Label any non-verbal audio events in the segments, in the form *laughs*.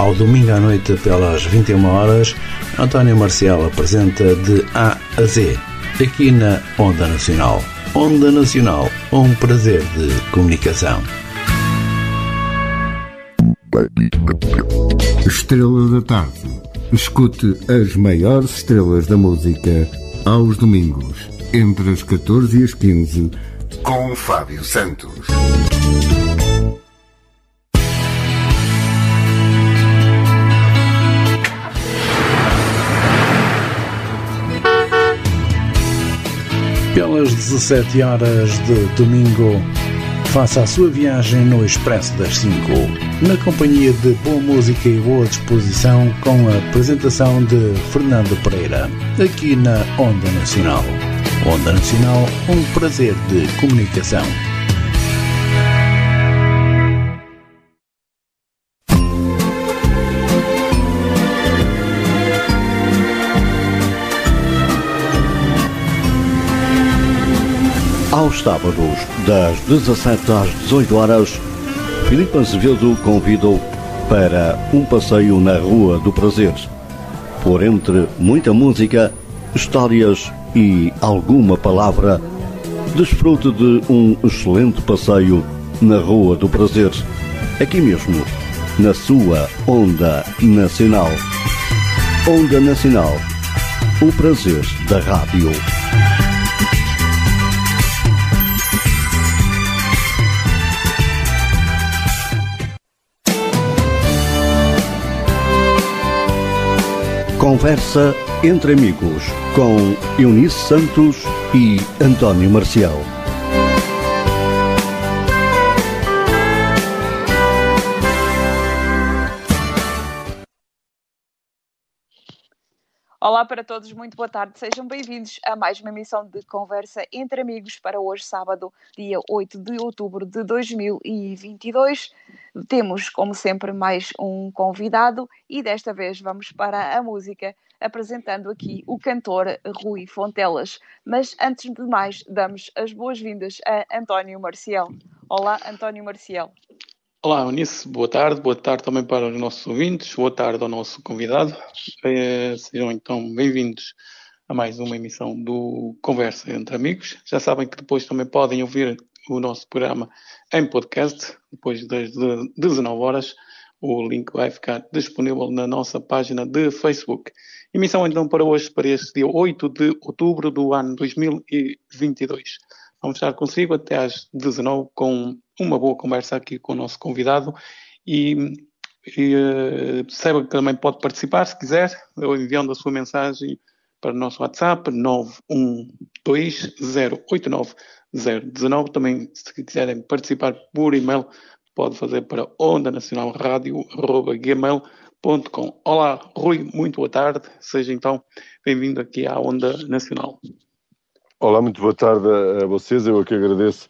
Ao domingo à noite, pelas 21 horas, António Marcial apresenta de A a Z, aqui na Onda Nacional. Onda Nacional, um prazer de comunicação. Estrela da Tarde. Escute as maiores estrelas da música aos domingos, entre as 14 e as 15, com Fábio Santos. Pelas 17 horas de domingo, faça a sua viagem no Expresso das 5, na companhia de boa música e boa disposição, com a apresentação de Fernando Pereira, aqui na Onda Nacional. Onda Nacional, um prazer de comunicação. Aos sábados, das 17 às 18 horas, Filipe Azevedo convidou para um passeio na Rua do Prazer. Por entre muita música, histórias e alguma palavra, desfrute de um excelente passeio na Rua do Prazer, aqui mesmo, na sua Onda Nacional. Onda Nacional, o prazer da rádio. Conversa entre amigos com Eunice Santos e António Marcial. Olá para todos, muito boa tarde. Sejam bem-vindos a mais uma emissão de Conversa entre Amigos para hoje, sábado, dia 8 de outubro de 2022. Temos, como sempre, mais um convidado e desta vez vamos para a música, apresentando aqui o cantor Rui Fontelas. Mas antes de mais, damos as boas-vindas a António Marcial. Olá, António Marcial. Olá, Eunice, boa tarde, boa tarde também para os nossos ouvintes, boa tarde ao nosso convidado. Eh, sejam então bem-vindos a mais uma emissão do Conversa entre Amigos. Já sabem que depois também podem ouvir o nosso programa em podcast, depois das 19 horas. O link vai ficar disponível na nossa página de Facebook. Emissão então para hoje, para este dia 8 de outubro do ano 2022. Vamos estar consigo até às 19 com uma boa conversa aqui com o nosso convidado e, e uh, saiba que também pode participar se quiser, enviando a sua mensagem para o nosso WhatsApp 912089019. Também, se quiserem participar por e-mail, pode fazer para onda nacional radio@gmail.com. Olá, Rui, muito boa tarde. Seja então bem-vindo aqui à Onda Nacional. Olá, muito boa tarde a, vocês. Eu aqui agradeço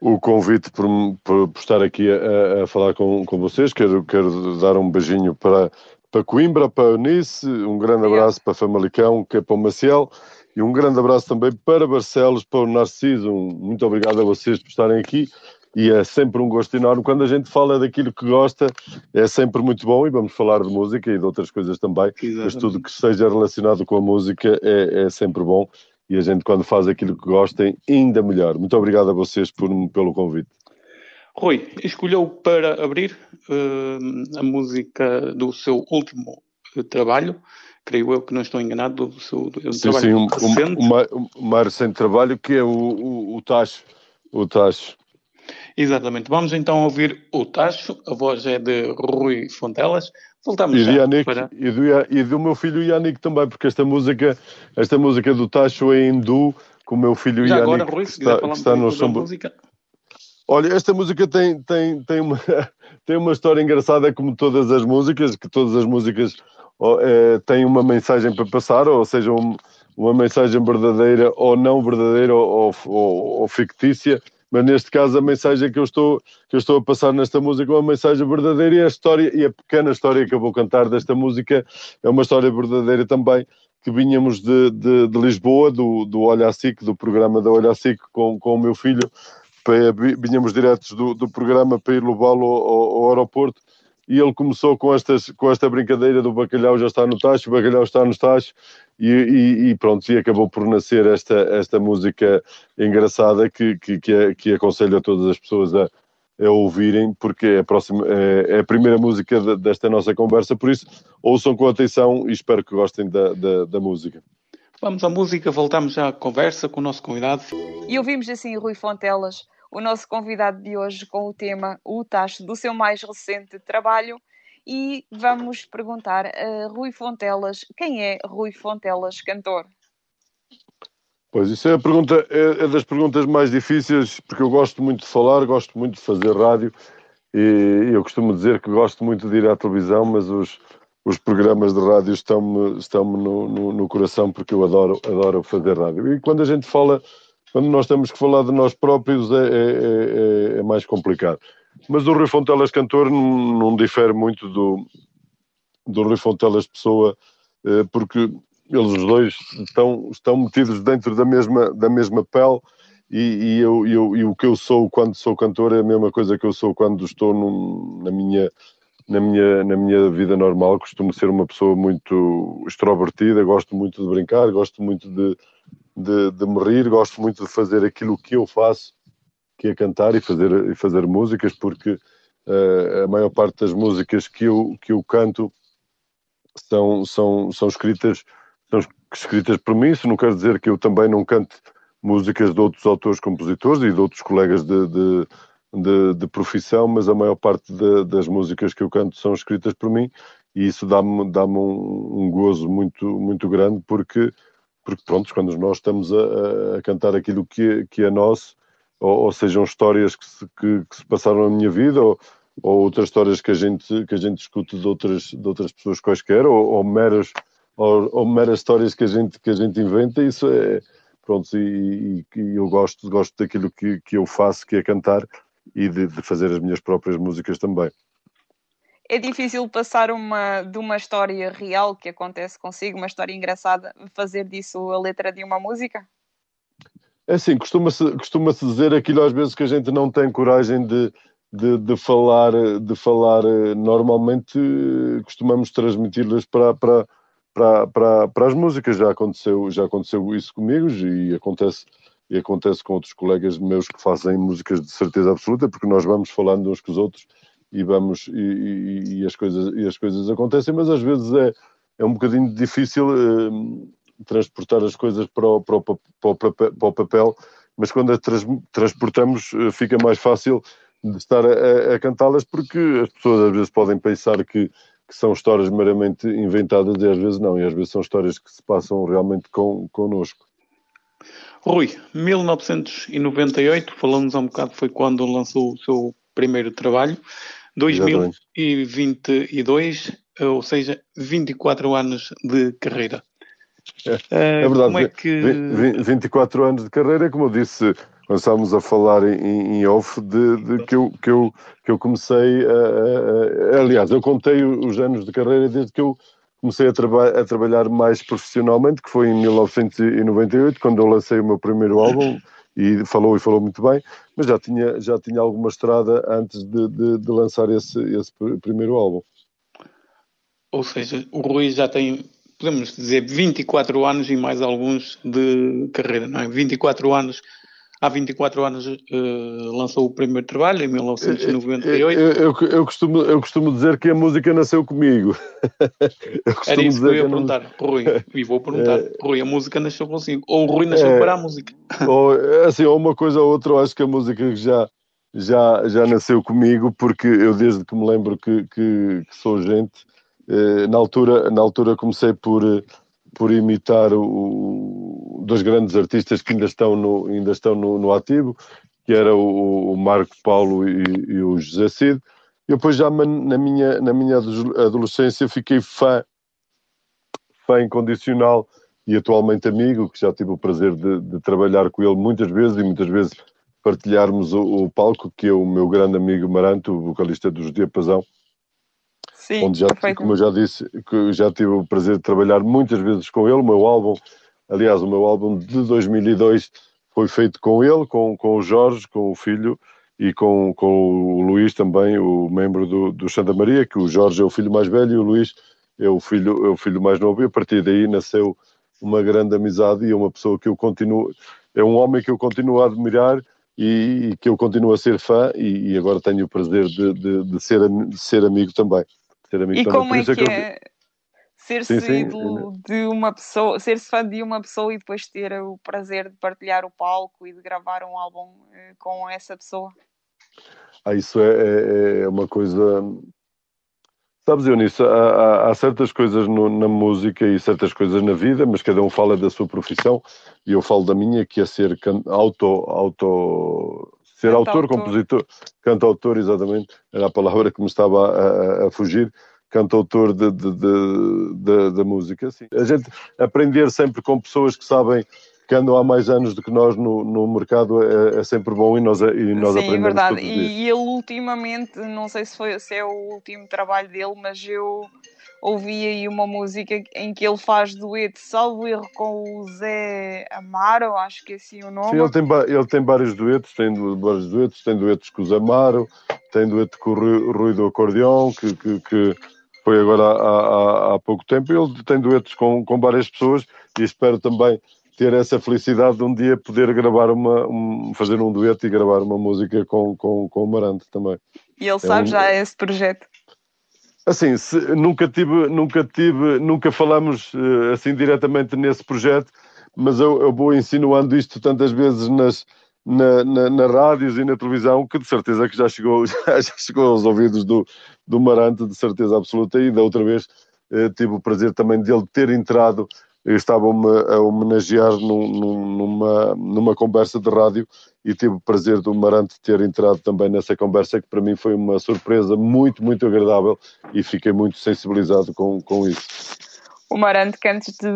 o convite por, por, por estar aqui a, a, falar com, com vocês. Quero, quero dar um beijinho para, para Coimbra, para Eunice, um grande abraço para Famalicão, que é para o Maciel, e um grande abraço também para Barcelos, para o Narciso. Muito obrigado a vocês por estarem aqui. E é sempre um gosto enorme. Quando a gente fala daquilo que gosta, é sempre muito bom. E vamos falar de música e de outras coisas também. Exatamente. Mas tudo que esteja relacionado com a música é, é sempre bom e a gente, quando faz aquilo que gostem, ainda melhor. Muito obrigado a vocês por, pelo convite. Rui, escolheu para abrir uh, a música do seu último uh, trabalho, creio eu que não estou enganado, do seu do sim, trabalho sim, um, recente. Um, um, mais recente trabalho que é o, o, o Tacho. O Tacho. Exatamente. Vamos então ouvir o Tacho, a voz é de Rui Fontelas. Voltamos e, de Yannick, para... e, do, e do meu filho Yannick também, porque esta música, esta música do Tacho é hindu, com o meu filho Já Yannick, agora, Rui, que está, que está no som. Música. Olha, esta música tem, tem, tem, uma, *laughs* tem uma história engraçada, como todas as músicas, que todas as músicas oh, é, têm uma mensagem para passar, ou seja, um, uma mensagem verdadeira ou não verdadeira ou, ou, ou fictícia mas neste caso a mensagem que eu estou, que eu estou a passar nesta música é uma mensagem verdadeira e a história, e a pequena história que eu vou cantar desta música é uma história verdadeira também, que vinhamos de, de, de Lisboa, do, do Olha SIC, do programa da Olha SIC com, com o meu filho, para, vinhamos diretos do, do programa para ir levá-lo ao, ao, aeroporto. E ele começou com, estas, com esta brincadeira do bacalhau já está no tacho, o bacalhau está no tacho, e, e, e, pronto, e acabou por nascer esta, esta música engraçada que, que, que, é, que aconselho a todas as pessoas a, a ouvirem, porque é a, próxima, é, é a primeira música desta nossa conversa, por isso ouçam com atenção e espero que gostem da, da, da música. Vamos à música, voltamos já à conversa com o nosso convidado. E ouvimos assim Rui Fontelas, o nosso convidado de hoje, com o tema O Tacho do seu mais recente trabalho. E vamos perguntar a Rui Fontelas quem é Rui Fontelas, cantor? Pois, isso é, a pergunta, é, é das perguntas mais difíceis, porque eu gosto muito de falar, gosto muito de fazer rádio, e eu costumo dizer que gosto muito de ir à televisão, mas os, os programas de rádio estão-me estão no, no, no, coração porque eu adoro, adoro fazer rádio. E quando a gente fala, quando nós temos que falar de nós próprios, é, é, é, é mais complicado. Mas o Rui Fontelas cantor não, difere muito do, do Rui Fontelas pessoa, eh, porque eles os dois estão, estão metidos dentro da mesma, da mesma pele e, e eu, eu, e o que eu sou quando sou cantor é a mesma coisa que eu sou quando estou num, na minha na minha, na minha vida normal. Costumo ser uma pessoa muito extrovertida, gosto muito de brincar, gosto muito de, de, de me rir, gosto muito de fazer aquilo que eu faço, que é cantar e fazer, e fazer músicas, porque uh, a maior parte das músicas que eu, que eu canto são, são, são, escritas, são escritas por mim, isso não quer dizer que eu também não cante músicas de outros autores compositores e de outros colegas de, de de, de profissão, mas a maior parte de, das músicas que eu canto são escritas por mim e isso dá-me dá um, um, gozo muito, muito grande porque, porque pronto, quando nós estamos a, a cantar aquilo que, que é nosso, ou, ou sejam histórias que se, que, que, se passaram na minha vida, ou, ou outras histórias que a gente, que a gente escuta de outras, de outras pessoas quaisquer, ou, ou meras, ou, ou, meras histórias que a gente, que a gente inventa, isso é, pronto, e, e, e eu gosto, gosto daquilo que, que eu faço, que é cantar, e de, de fazer as minhas próprias músicas também. É difícil passar uma, de uma história real que acontece consigo, uma história engraçada, fazer disso a letra de uma música? É assim, costuma-se costuma -se dizer aquilo às vezes que a gente não tem coragem de, de, de falar, de falar normalmente, costumamos transmiti-las para, para, para, para, para as músicas. Já aconteceu, já aconteceu isso comigo e acontece e acontece com outros colegas meus que fazem músicas de certeza absoluta, porque nós vamos falando uns com os outros e vamos e, e, e as coisas e as coisas acontecem, mas às vezes é é um bocadinho difícil uh, transportar as coisas para o, para, o, para, o, para o papel, mas quando as trans, transportamos uh, fica mais fácil de estar a, a cantá-las, porque as pessoas às vezes podem pensar que, que, são histórias meramente inventadas e às vezes não, e às vezes são histórias que se passam realmente com, connosco. Rui, 1998, falamos há um bocado, foi quando lançou o seu primeiro trabalho. 2022, ou seja, 24 anos de carreira. É, é verdade. Como é que... 24 anos de carreira, como eu disse, quando estávamos a falar em, em off, de, de, que, eu, que, eu, que eu comecei a, a, a, Aliás, eu contei os anos de carreira desde que eu comecei a, traba a, trabalhar mais profissionalmente, que foi em 1998, quando eu lancei o meu primeiro álbum, e falou e falou muito bem, mas já tinha, já tinha alguma estrada antes de, de, de lançar esse, esse primeiro álbum. Ou seja, o Rui já tem, podemos dizer, 24 anos e mais alguns de carreira, não é? 24 anos há 24 anos uh, lançou o primeiro trabalho, em 1998. Eu, eu, eu, costumo, eu costumo dizer que a música nasceu comigo. *laughs* Era isso que eu ia que perguntar, não... Rui, e vou perguntar, é... *laughs* Rui, a música nasceu consigo, ou o Rui nasceu é... para a música? *laughs* Ou, assim, ou uma coisa ou outra, eu acho que a música já, já, já nasceu comigo, porque eu desde que me lembro que, que, que sou gente, eh, na, altura, na altura comecei por por imitar o, dois grandes artistas que ainda estão no, ainda estão no, no ativo, que era o, o Marco Paulo e, e, o José Cid. E depois já na minha, na minha adolescência fiquei fã, fã incondicional e atualmente amigo, que já tive o prazer de, de trabalhar com ele muitas vezes e muitas vezes partilharmos o, o, palco, que é o meu grande amigo Maranto, o vocalista dos Diapasão, Sim, onde já, como eu já disse, que já tive o prazer de trabalhar muitas vezes com ele. O meu álbum, aliás, o meu álbum de 2002 foi feito com ele, com, com o Jorge, com o filho, e com, com o Luís também, o membro do, do Santa Maria, que o Jorge é o filho mais velho e o Luís é o filho, é o filho mais novo, e a partir daí nasceu uma grande amizade e é uma pessoa que eu continuo, é um homem que eu continuo a admirar e, e que eu continuo a ser fã e, e agora tenho o prazer de, de, de, ser, de ser amigo também. Ser amigo e também. como é, é que, que é ser-se ídolo de uma pessoa, ser-se fã de uma pessoa e depois ter o prazer de partilhar o palco e de gravar um álbum eh, com essa pessoa? Ah, isso é, é, é uma coisa Sabes, Eunice, há, há, há certas coisas no, na música e certas coisas na vida, mas cada um fala da sua profissão e eu falo da minha, que é ser auto, auto ser autor, compositor, cantautor, exatamente, era a palavra que me estava a, a, fugir, cantautor de, de, de, de, da música. Assim. A gente aprender sempre com pessoas que sabem que andam há mais anos do que nós no, no mercado é, é sempre bom e nós, e nós Sim, aprendemos. Sim, é verdade. E ele ultimamente, não sei se, foi, se é o último trabalho dele, mas eu ouvi aí uma música em que ele faz dueto, salvo erro, com o Zé Amaro, acho que é assim o nome. Sim, ele tem, ele tem vários duetos, tem vários duetos, tem duetos com o Zé Amaro, tem dueto com o Rui do Acordeão, que, que, que foi agora há, há, há pouco tempo. Ele tem duetos com, com várias pessoas e espero também ter essa felicidade de um dia poder gravar uma, um, fazer um dueto e gravar uma música com, com, com o Marante também. E ele é sabe um... já esse projeto? Assim, se, nunca tive, nunca tive, nunca falamos uh, assim diretamente nesse projeto, mas eu, eu, vou insinuando isto tantas vezes nas, na, na, rádios e na televisão que de certeza que já chegou, *laughs* já, já chegou aos ouvidos do, do Marante, de certeza absoluta, e da outra vez uh, tive o prazer também dele ter entrado estavam-me a homenagear num, numa, numa conversa de rádio e tive o prazer do Marante ter entrado também nessa conversa, que para mim foi uma surpresa muito, muito agradável e fiquei muito sensibilizado com, com isso o Marante que antes de,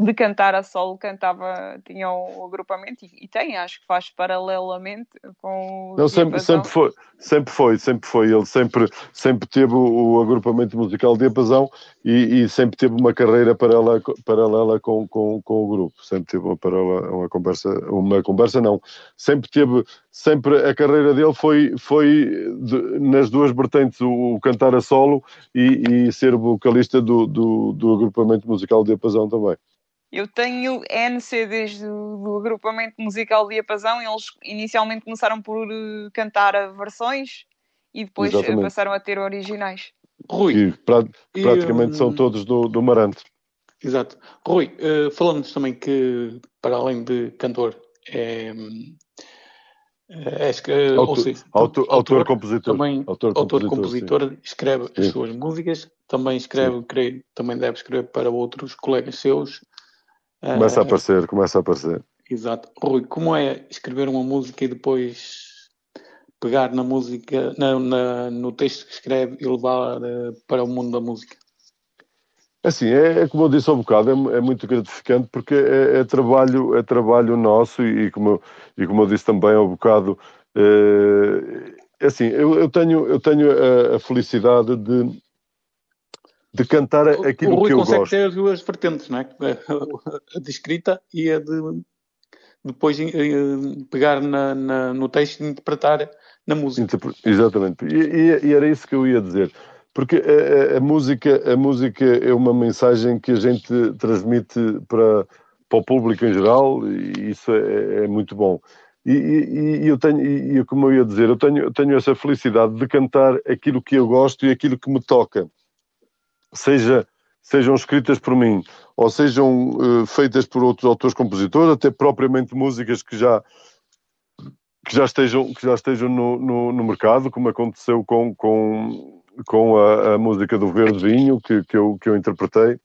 de, cantar a solo cantava, tinha o agrupamento e, e, tem, acho que faz paralelamente com o Não, sempre, sempre foi, sempre foi, sempre foi. Ele sempre, sempre teve o, o agrupamento musical Diapasão e, e sempre teve uma carreira paralela, paralela com, com, com o grupo. Sempre teve uma, paralela, uma conversa, uma conversa não. Sempre teve, sempre a carreira dele foi, foi de, nas duas vertentes, o, o, cantar a solo e, e ser vocalista do, do, do agrupamento agrupamento musical Diapasão também. Eu tenho N CDs do, do agrupamento musical Diapasão e eles inicialmente começaram por uh, cantar versões e depois eh, Exatamente. passaram a ter originais. Rui. E, pra, e, praticamente um... são todos do, do Marante. Exato. Rui, uh, falando-nos também que, para além de cantor, é, é, que, autor, seja, autor, autor, compositor. Também, autor, autor compositor, escreve sim. as suas músicas, também escreve, creio, também deve escrever para outros colegas seus. Começa uh, a aparecer, começa a aparecer. Exato. Rui, como é escrever uma música e depois pegar na música, na, na no texto que escreve e levar uh, para o mundo da música? Assim, é, é, como eu disse há um bocado, é, é muito gratificante porque é, é, trabalho, é trabalho nosso e, como, e como eu disse também há um bocado, é, assim, eu, eu, tenho, eu tenho a, a felicidade de, de cantar aquilo o Rui que eu gosto. consegue ter as duas vertentes, não é? A de escrita e a de depois eh, pegar na, na, no texto e interpretar na música. Exatamente. E, e, e, era isso que eu ia dizer. Porque a, a, música, a música é uma mensagem que a gente transmite para, para o público em geral e isso é, é muito bom. E, e, e, eu tenho, e como eu ia dizer, eu tenho, eu tenho essa felicidade de cantar aquilo que eu gosto e aquilo que me toca. Seja, sejam escritas por mim ou sejam uh, feitas por outros autores compositores, até propriamente músicas que já que já estejam, que já estejam no, no, no mercado, como aconteceu com, com com a, a, música do Verde Vinho, que, que, eu, que eu interpretei,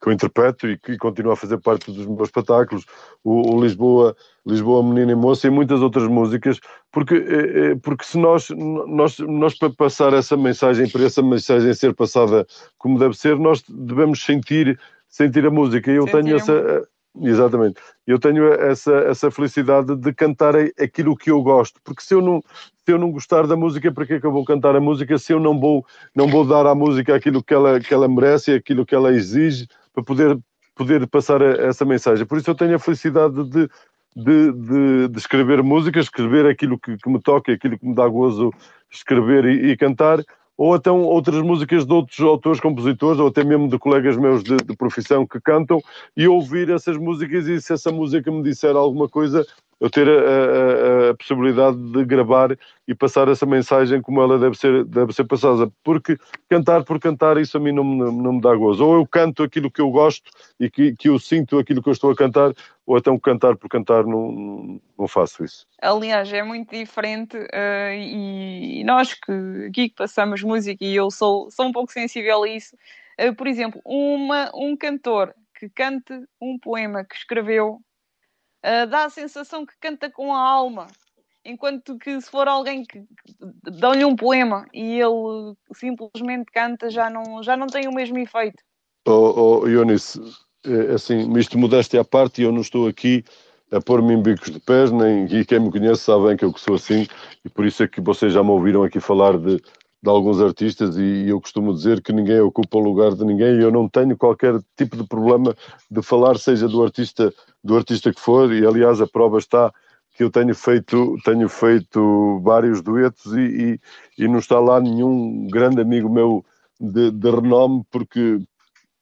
que eu interpreto e que continua a fazer parte dos meus espetáculos, o, o Lisboa, Lisboa Menina e Moça e muitas outras músicas, porque, é, é, porque se nós, nós, nós para passar essa mensagem, para essa mensagem ser passada como deve ser, nós devemos sentir, sentir a música. E eu sentir tenho essa Exatamente. Eu tenho essa, essa felicidade de cantar aquilo que eu gosto, porque se eu não, se eu não gostar da música, para que é que eu vou cantar a música se eu não vou, não vou dar à música aquilo que ela, que ela merece, aquilo que ela exige, para poder, poder passar essa mensagem? Por isso eu tenho a felicidade de, de, de, de escrever música, escrever aquilo que, que, me toca, aquilo que me dá gozo escrever e, e cantar, ou até outras músicas de outros autores, compositores, ou até mesmo de colegas meus de, de, profissão que cantam, e ouvir essas músicas e se essa música me disser alguma coisa, eu ter a, a, a, possibilidade de gravar e passar essa mensagem como ela deve ser, deve ser passada. Porque cantar por cantar, isso a mim não, não me dá gozo. Ou eu canto aquilo que eu gosto e que, que eu sinto aquilo que eu estou a cantar, ou então cantar por cantar, não, não faço isso. Aliás, é muito diferente uh, e nós que aqui que passamos música e eu sou, sou um pouco sensível a isso. Uh, por exemplo, uma, um cantor que cante um poema que escreveu uh, dá a sensação que canta com a alma. Enquanto que se for alguém que dá-lhe um poema e ele simplesmente canta, já não, já não tem o mesmo efeito. Oh, oh é, assim, isto modéstia à parte, eu não estou aqui a pôr-me em bicos de pés, nem, e quem me conhece sabe bem que eu sou assim, e por isso é que vocês já me ouviram aqui falar de, de alguns artistas e eu costumo dizer que ninguém ocupa o lugar de ninguém e eu não tenho qualquer tipo de problema de falar, seja do artista, do artista que for, e aliás a prova está que eu tenho feito, tenho feito vários duetos e, e, e não está lá nenhum grande amigo meu de, de renome porque,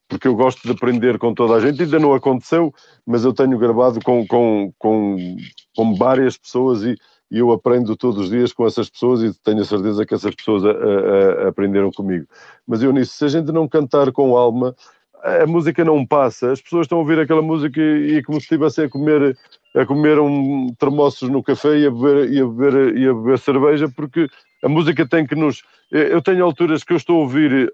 porque eu gosto de aprender com toda a gente, ainda não aconteceu, mas eu tenho gravado com, com, com, com várias pessoas e, e eu aprendo todos os dias com essas pessoas e tenho a certeza que essas pessoas a, a, a aprenderam comigo. Mas eu nisso, se a gente não cantar com alma, a música não passa, as pessoas estão a ouvir aquela música e, e como se estivessem a comer, a comer um termossos no café e a, beber, e, a beber, e a beber cerveja, porque a música tem que nos. Eu tenho alturas que eu estou a ouvir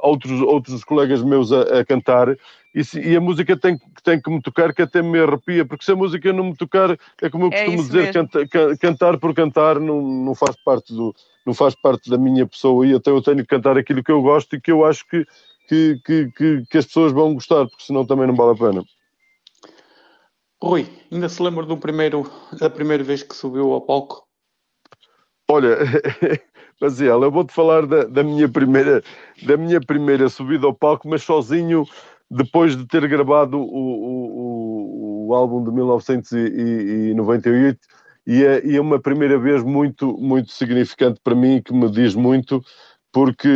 outros, outros colegas meus a, a cantar e, se, e, a música tem, tem que me tocar, que até me arrepia, porque se a música não me tocar, é como eu é costumo dizer, canta, cantar por cantar não, não, faz parte do, não faz parte da minha pessoa e até eu tenho que cantar aquilo que eu gosto e que eu acho que, que, que, que, que as pessoas vão gostar, porque senão também não vale a pena. Rui, ainda se lembra do primeiro, da primeira vez que subiu ao palco? Olha, *laughs* mas eu vou-te falar da, da, minha primeira, da minha primeira subida ao palco, mas sozinho depois de ter gravado o, o, o álbum de 1998 e é, e é, uma primeira vez muito, muito significante para mim, que me diz muito, porque,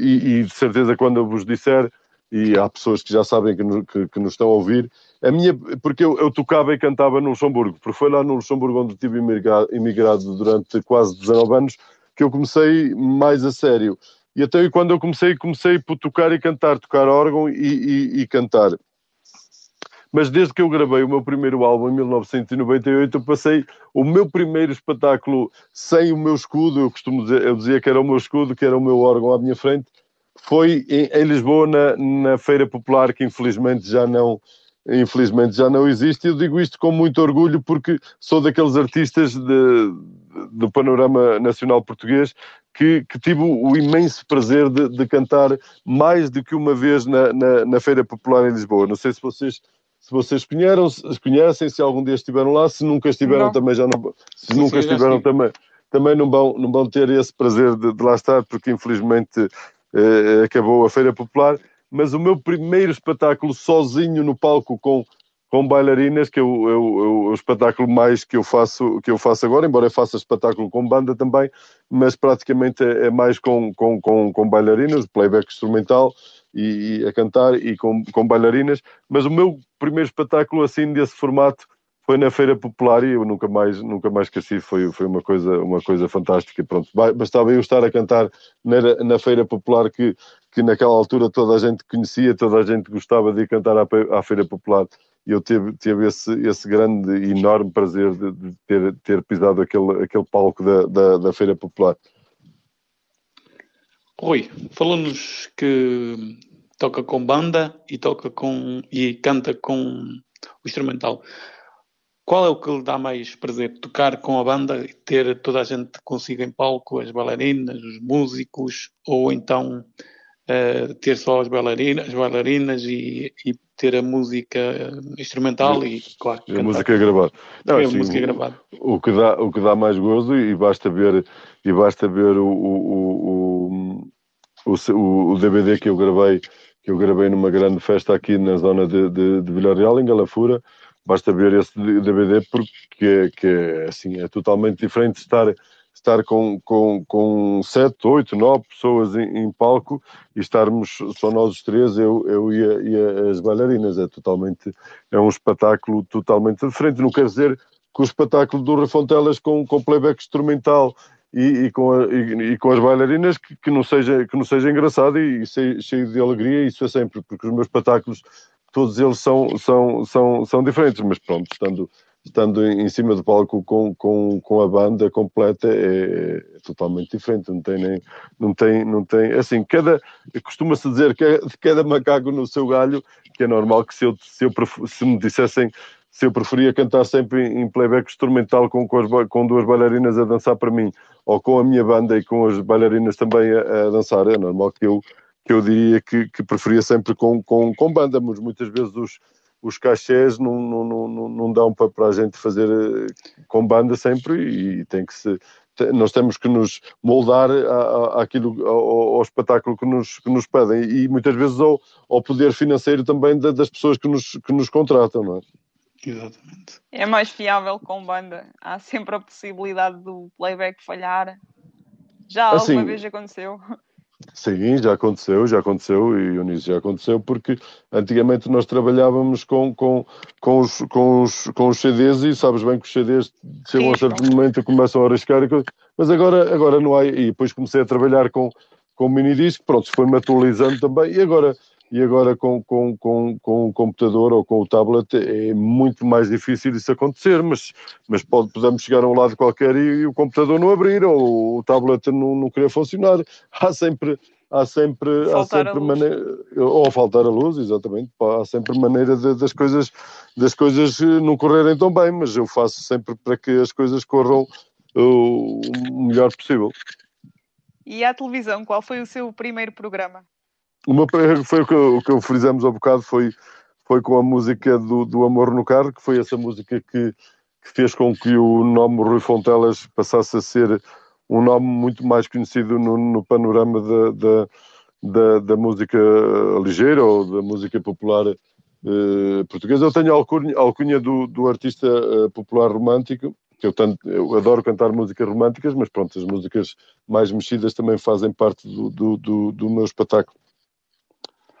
e, e de certeza quando eu vos disser, e há pessoas que já sabem que, no, que, que nos estão a ouvir, a minha, porque eu, eu, tocava e cantava no Luxemburgo, porque foi lá no Luxemburgo onde tive imigrado, imigrado durante quase 19 anos que eu comecei mais a sério. E até quando eu comecei, comecei por tocar e cantar, tocar órgão e, e, e, cantar. Mas desde que eu gravei o meu primeiro álbum em 1998, eu passei o meu primeiro espetáculo sem o meu escudo, eu costumo dizer, eu dizia que era o meu escudo, que era o meu órgão à minha frente, foi em, em Lisboa, na, na Feira Popular, que infelizmente já não, infelizmente já não existe. Eu digo isto com muito orgulho porque sou daqueles artistas de, do panorama nacional português que, que tive o imenso prazer de, de, cantar mais do que uma vez na, na, na, Feira Popular em Lisboa. Não sei se vocês se vocês conheceram, se conhecem, se algum dia estiveram lá, se nunca estiveram não. também já não se sim, nunca sim, estiveram também também não vão, não vão ter esse prazer de, de lá estar, porque infelizmente eh, acabou a Feira Popular mas o meu primeiro espetáculo sozinho no palco com, com bailarinas, que é o, é, o, é o, espetáculo mais que eu, faço, que eu faço agora, embora eu faça espetáculo com banda também, mas praticamente é, é mais com, com, com, com bailarinas, playback instrumental, e, e, a cantar e com, com bailarinas, mas o meu primeiro espetáculo assim desse formato foi na Feira Popular e eu nunca mais, nunca mais esqueci, foi, foi uma, coisa, uma coisa fantástica. Pronto, bastava eu estar a cantar na, na Feira Popular que, que naquela altura toda a gente conhecia, toda a gente gostava de ir cantar à, à Feira Popular e eu tive, tive esse, esse grande e enorme prazer de, de, ter, ter pisado aquele, aquele palco da, da, da Feira Popular. Rui, falou-nos que toca com banda e toca com e canta com o instrumental. Qual é o que lhe dá mais prazer? Tocar com a banda e ter toda a gente consigo em palco, as bailarinas, os músicos, ou então uh, ter só as bailarinas, as bailarinas e, e, ter a música instrumental e, claro, a música gravada. Não, assim, a música gravada. O, que dá, o que dá mais gozo e basta ver, e basta ver o, o, o, o, o DVD que eu gravei que eu gravei numa grande festa aqui na zona de, de, de Vila Real, em Galafura, basta ver esse DVD porque que é, assim, é totalmente diferente de estar estar com, com, com sete, oito, nove pessoas em, em, palco e estarmos só nós os três, eu, eu e, a, e, as bailarinas. É totalmente, é um espetáculo totalmente diferente. Não quer dizer que o espetáculo do Rafontelas com, com playback instrumental e, e, com, a, e, e, com as bailarinas que, que, não seja, que não seja engraçado e, e cheio de alegria, isso é sempre, porque os meus espetáculos, todos eles são, são, são, são diferentes, mas pronto, estando estando em cima do palco com, com, com a banda completa é, é, totalmente diferente, não tem nem, não tem, não tem, assim, cada, costuma-se dizer que é, cada macaco no seu galho, que é normal que se, eu, se, eu, se me dissessem se eu preferia cantar sempre em playback instrumental com, com, as, com duas bailarinas a dançar para mim, ou com a minha banda e com as bailarinas também a, a dançar, é normal que eu, que eu diria que, que preferia sempre com, com, com banda, mas muitas vezes os, os cachés não, não, não, não dão para, para a gente fazer eh, com banda sempre e tem que se nós temos que nos moldar àquilo, ao, ao, espetáculo que nos, que nos pedem e muitas vezes ao, ao poder financeiro também das pessoas que nos, que nos contratam, não é? Exatamente. É mais fiável com banda. Há sempre a possibilidade do playback falhar. Já alguma assim, vez aconteceu? Sim, já aconteceu, já aconteceu e o nisso já aconteceu porque antigamente nós trabalhávamos com, com, com, os, com, os, com os CDs e sabes bem que os CDs chegam a certo momento e começam a arriscar mas agora, agora não há e depois comecei a trabalhar com, com mini disco, pronto, foi-me atualizando também e agora e agora com, com, com, com o computador ou com o tablet é muito mais difícil isso acontecer, mas, mas pode, podemos chegar a um lado qualquer e, e o computador não abrir ou o tablet não, não querer funcionar. *laughs* Há sempre, há sempre, há sempre maneira, ou faltar a luz, exatamente, há sempre maneira de, das coisas das coisas não correrem tão bem, mas eu faço sempre para que as coisas corram o melhor possível. E à televisão, qual foi o seu primeiro programa? Uma, foi o que, o que frisamos há bocado, foi, foi com a música do, do Amor no Carro, que foi essa música que, que fez com que o nome Rui Fontelas passasse a ser um nome muito mais conhecido no, no panorama da, da, da, da, música ligeira ou da música popular eh, portuguesa. Eu tenho a alcunha, alcunha do, do artista eh, popular romântico, que eu, tanto, eu adoro cantar músicas românticas, mas pronto, as músicas mais mexidas também fazem parte do, do, do, do meu espetáculo.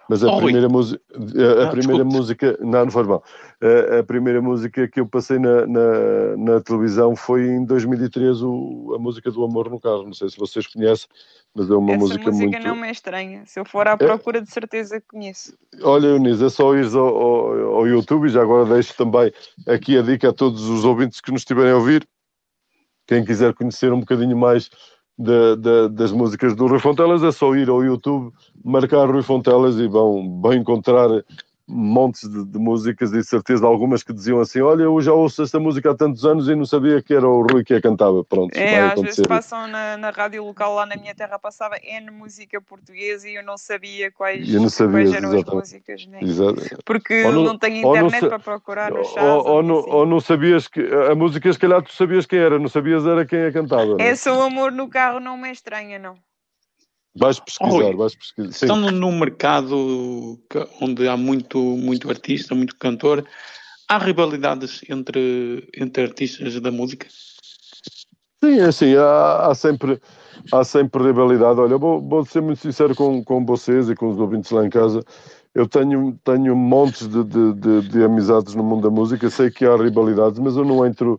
Mas a oh, primeira, música, a, ah, primeira música, não, não faz mal. A, a, primeira música que eu passei na, na, na televisão foi em 2003, o, a música do Amor no Carro. Não sei se vocês conhecem, mas é uma Essa música, música muito. não me é estranha. Se eu for à é? procura, é... de certeza conheço. Olha, Eunice, é só ir ao, ao, ao YouTube e já agora deixo também aqui a dica a todos os ouvintes que nos estiverem a ouvir. Quem quiser conhecer um bocadinho mais de, de, das músicas do Rui Fontelas, é só ir ao YouTube, marcar Rui Fontelas e vão, vão encontrar montes de, de, músicas e certeza algumas que diziam assim: Olha, eu já ouço esta música há tantos anos e não sabia que era o Rui que a cantava. Pronto, é, às vezes passam na, na, rádio local lá na minha terra, passava N música portuguesa e eu não sabia quais, não sabia, quais eram exatamente. as músicas, né? porque não, não, tenho internet não, para procurar no chat. Ou, ou, não, assim. ou não sabias que a música, se calhar tu sabias quem era, não sabias era quem a cantava. É só amor no carro, não me é estranha, não. Vais pesquisar, oh, vais pesquisar. Sim. Estão num mercado onde há muito, muito artista, muito cantor. Há rivalidades entre, entre artistas da música? Sim, é assim, há, há, sempre, há sempre rivalidade. Olha, vou, vou ser muito sincero com, com vocês e com os ouvintes lá em casa. Eu tenho, tenho montes de, de, de, de amizades no mundo da música, sei que há rivalidades, mas eu não entro,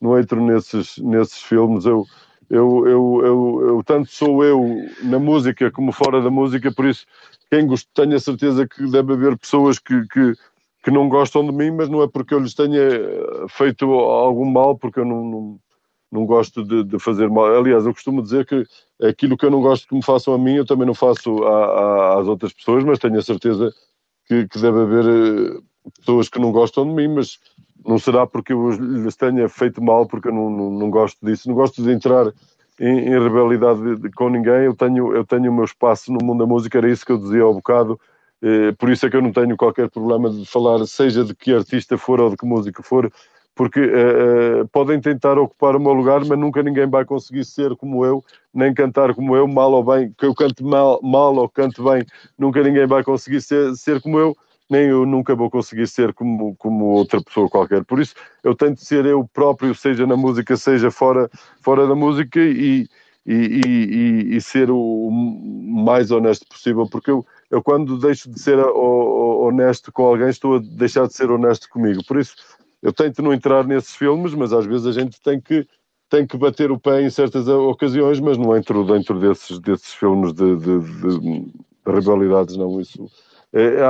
não entro nesses, nesses filmes. Eu, eu, eu, eu, eu, tanto sou eu na música como fora da música, por isso quem gosta, tenho a certeza que deve haver pessoas que, que, que não gostam de mim, mas não é porque eu lhes tenha feito algum mal, porque eu não, não, não gosto de, de, fazer mal. Aliás, eu costumo dizer que aquilo que eu não gosto que me façam a mim, eu também não faço a, a, às outras pessoas, mas tenho a certeza que, que deve haver eh, pessoas que não gostam de mim, mas não será porque eu lhes tenha feito mal, porque eu não, não, não gosto disso, não gosto de entrar em, em rebelidade de, de, com ninguém, eu tenho, eu tenho o meu espaço no mundo da música, era isso que eu dizia ao bocado, eh, por isso é que eu não tenho qualquer problema de falar, seja de que artista for ou de que música for, porque eh, eh, podem tentar ocupar o meu lugar, mas nunca ninguém vai conseguir ser como eu, nem cantar como eu, mal ou bem, que eu cante mal, mal ou cante bem, nunca ninguém vai conseguir ser, ser como eu, nem eu nunca vou conseguir ser como, como outra pessoa qualquer. Por isso, eu tento ser eu próprio, seja na música, seja fora, fora da música, e, e, e, e ser o mais honesto possível, porque eu, eu quando deixo de ser honesto com alguém, estou a deixar de ser honesto comigo. Por isso, eu tento não entrar nesses filmes, mas às vezes a gente tem que tem que bater o pé em certas ocasiões, mas não entro dentro desses, desses filmes de, de, de, de rivalidades, não. Isso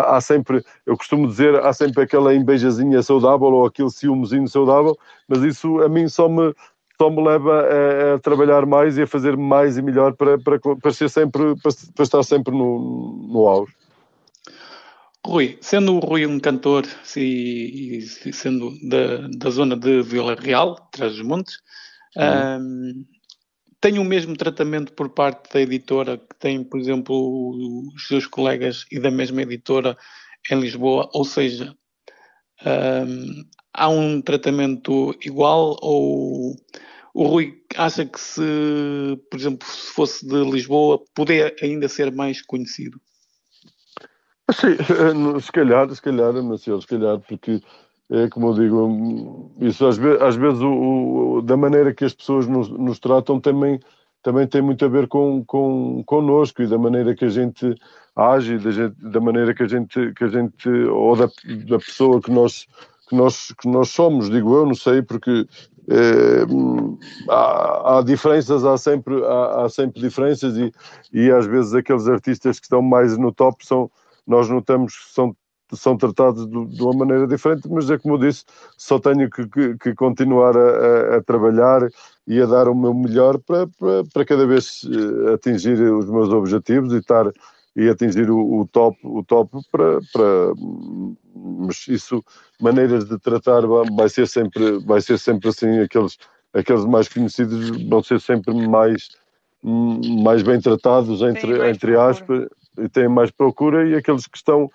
há sempre, eu costumo dizer, há sempre aquela embeijazinha saudável ou aquele ciúmezinho saudável, mas isso a mim só me, só me leva a, a trabalhar mais e a fazer mais e melhor para, para, para, ser sempre, para, para estar sempre no, no auge. Rui, sendo o Rui um cantor e, sendo da, da zona de Vila Real, Trás dos Montes, uhum. um, tem o mesmo tratamento por parte da editora que tem, por exemplo, os seus colegas e da mesma editora em Lisboa, ou seja, um, há um tratamento igual ou o Rui acha que se, por exemplo, se fosse de Lisboa, poderia ainda ser mais conhecido? Sim, se calhar, se calhar, Marcelo, se calhar, porque é como eu digo, isso às vezes, às vezes o, o, da maneira que as pessoas nos, nos, tratam também, também tem muito a ver com, com connosco e da maneira que a gente age, da, gente, da maneira que a gente, que a gente ou da, da pessoa que nós, que, nós, que nós somos, digo eu, não sei, porque é, há, há, diferenças, há sempre, há, há, sempre diferenças e, e às vezes aqueles artistas que estão mais no top são, nós notamos que são são tratados de, de, uma maneira diferente, mas é como eu disse, só tenho que, que, que continuar a, a, trabalhar e a dar o meu melhor para, para, para, cada vez eh, atingir os meus objetivos e estar e atingir o, o top, o top para, para mas isso maneiras de tratar vai ser sempre vai ser sempre assim. Aqueles aqueles mais conhecidos vão ser sempre mais mais bem tratados entre entre aspas e têm mais procura e aqueles que estão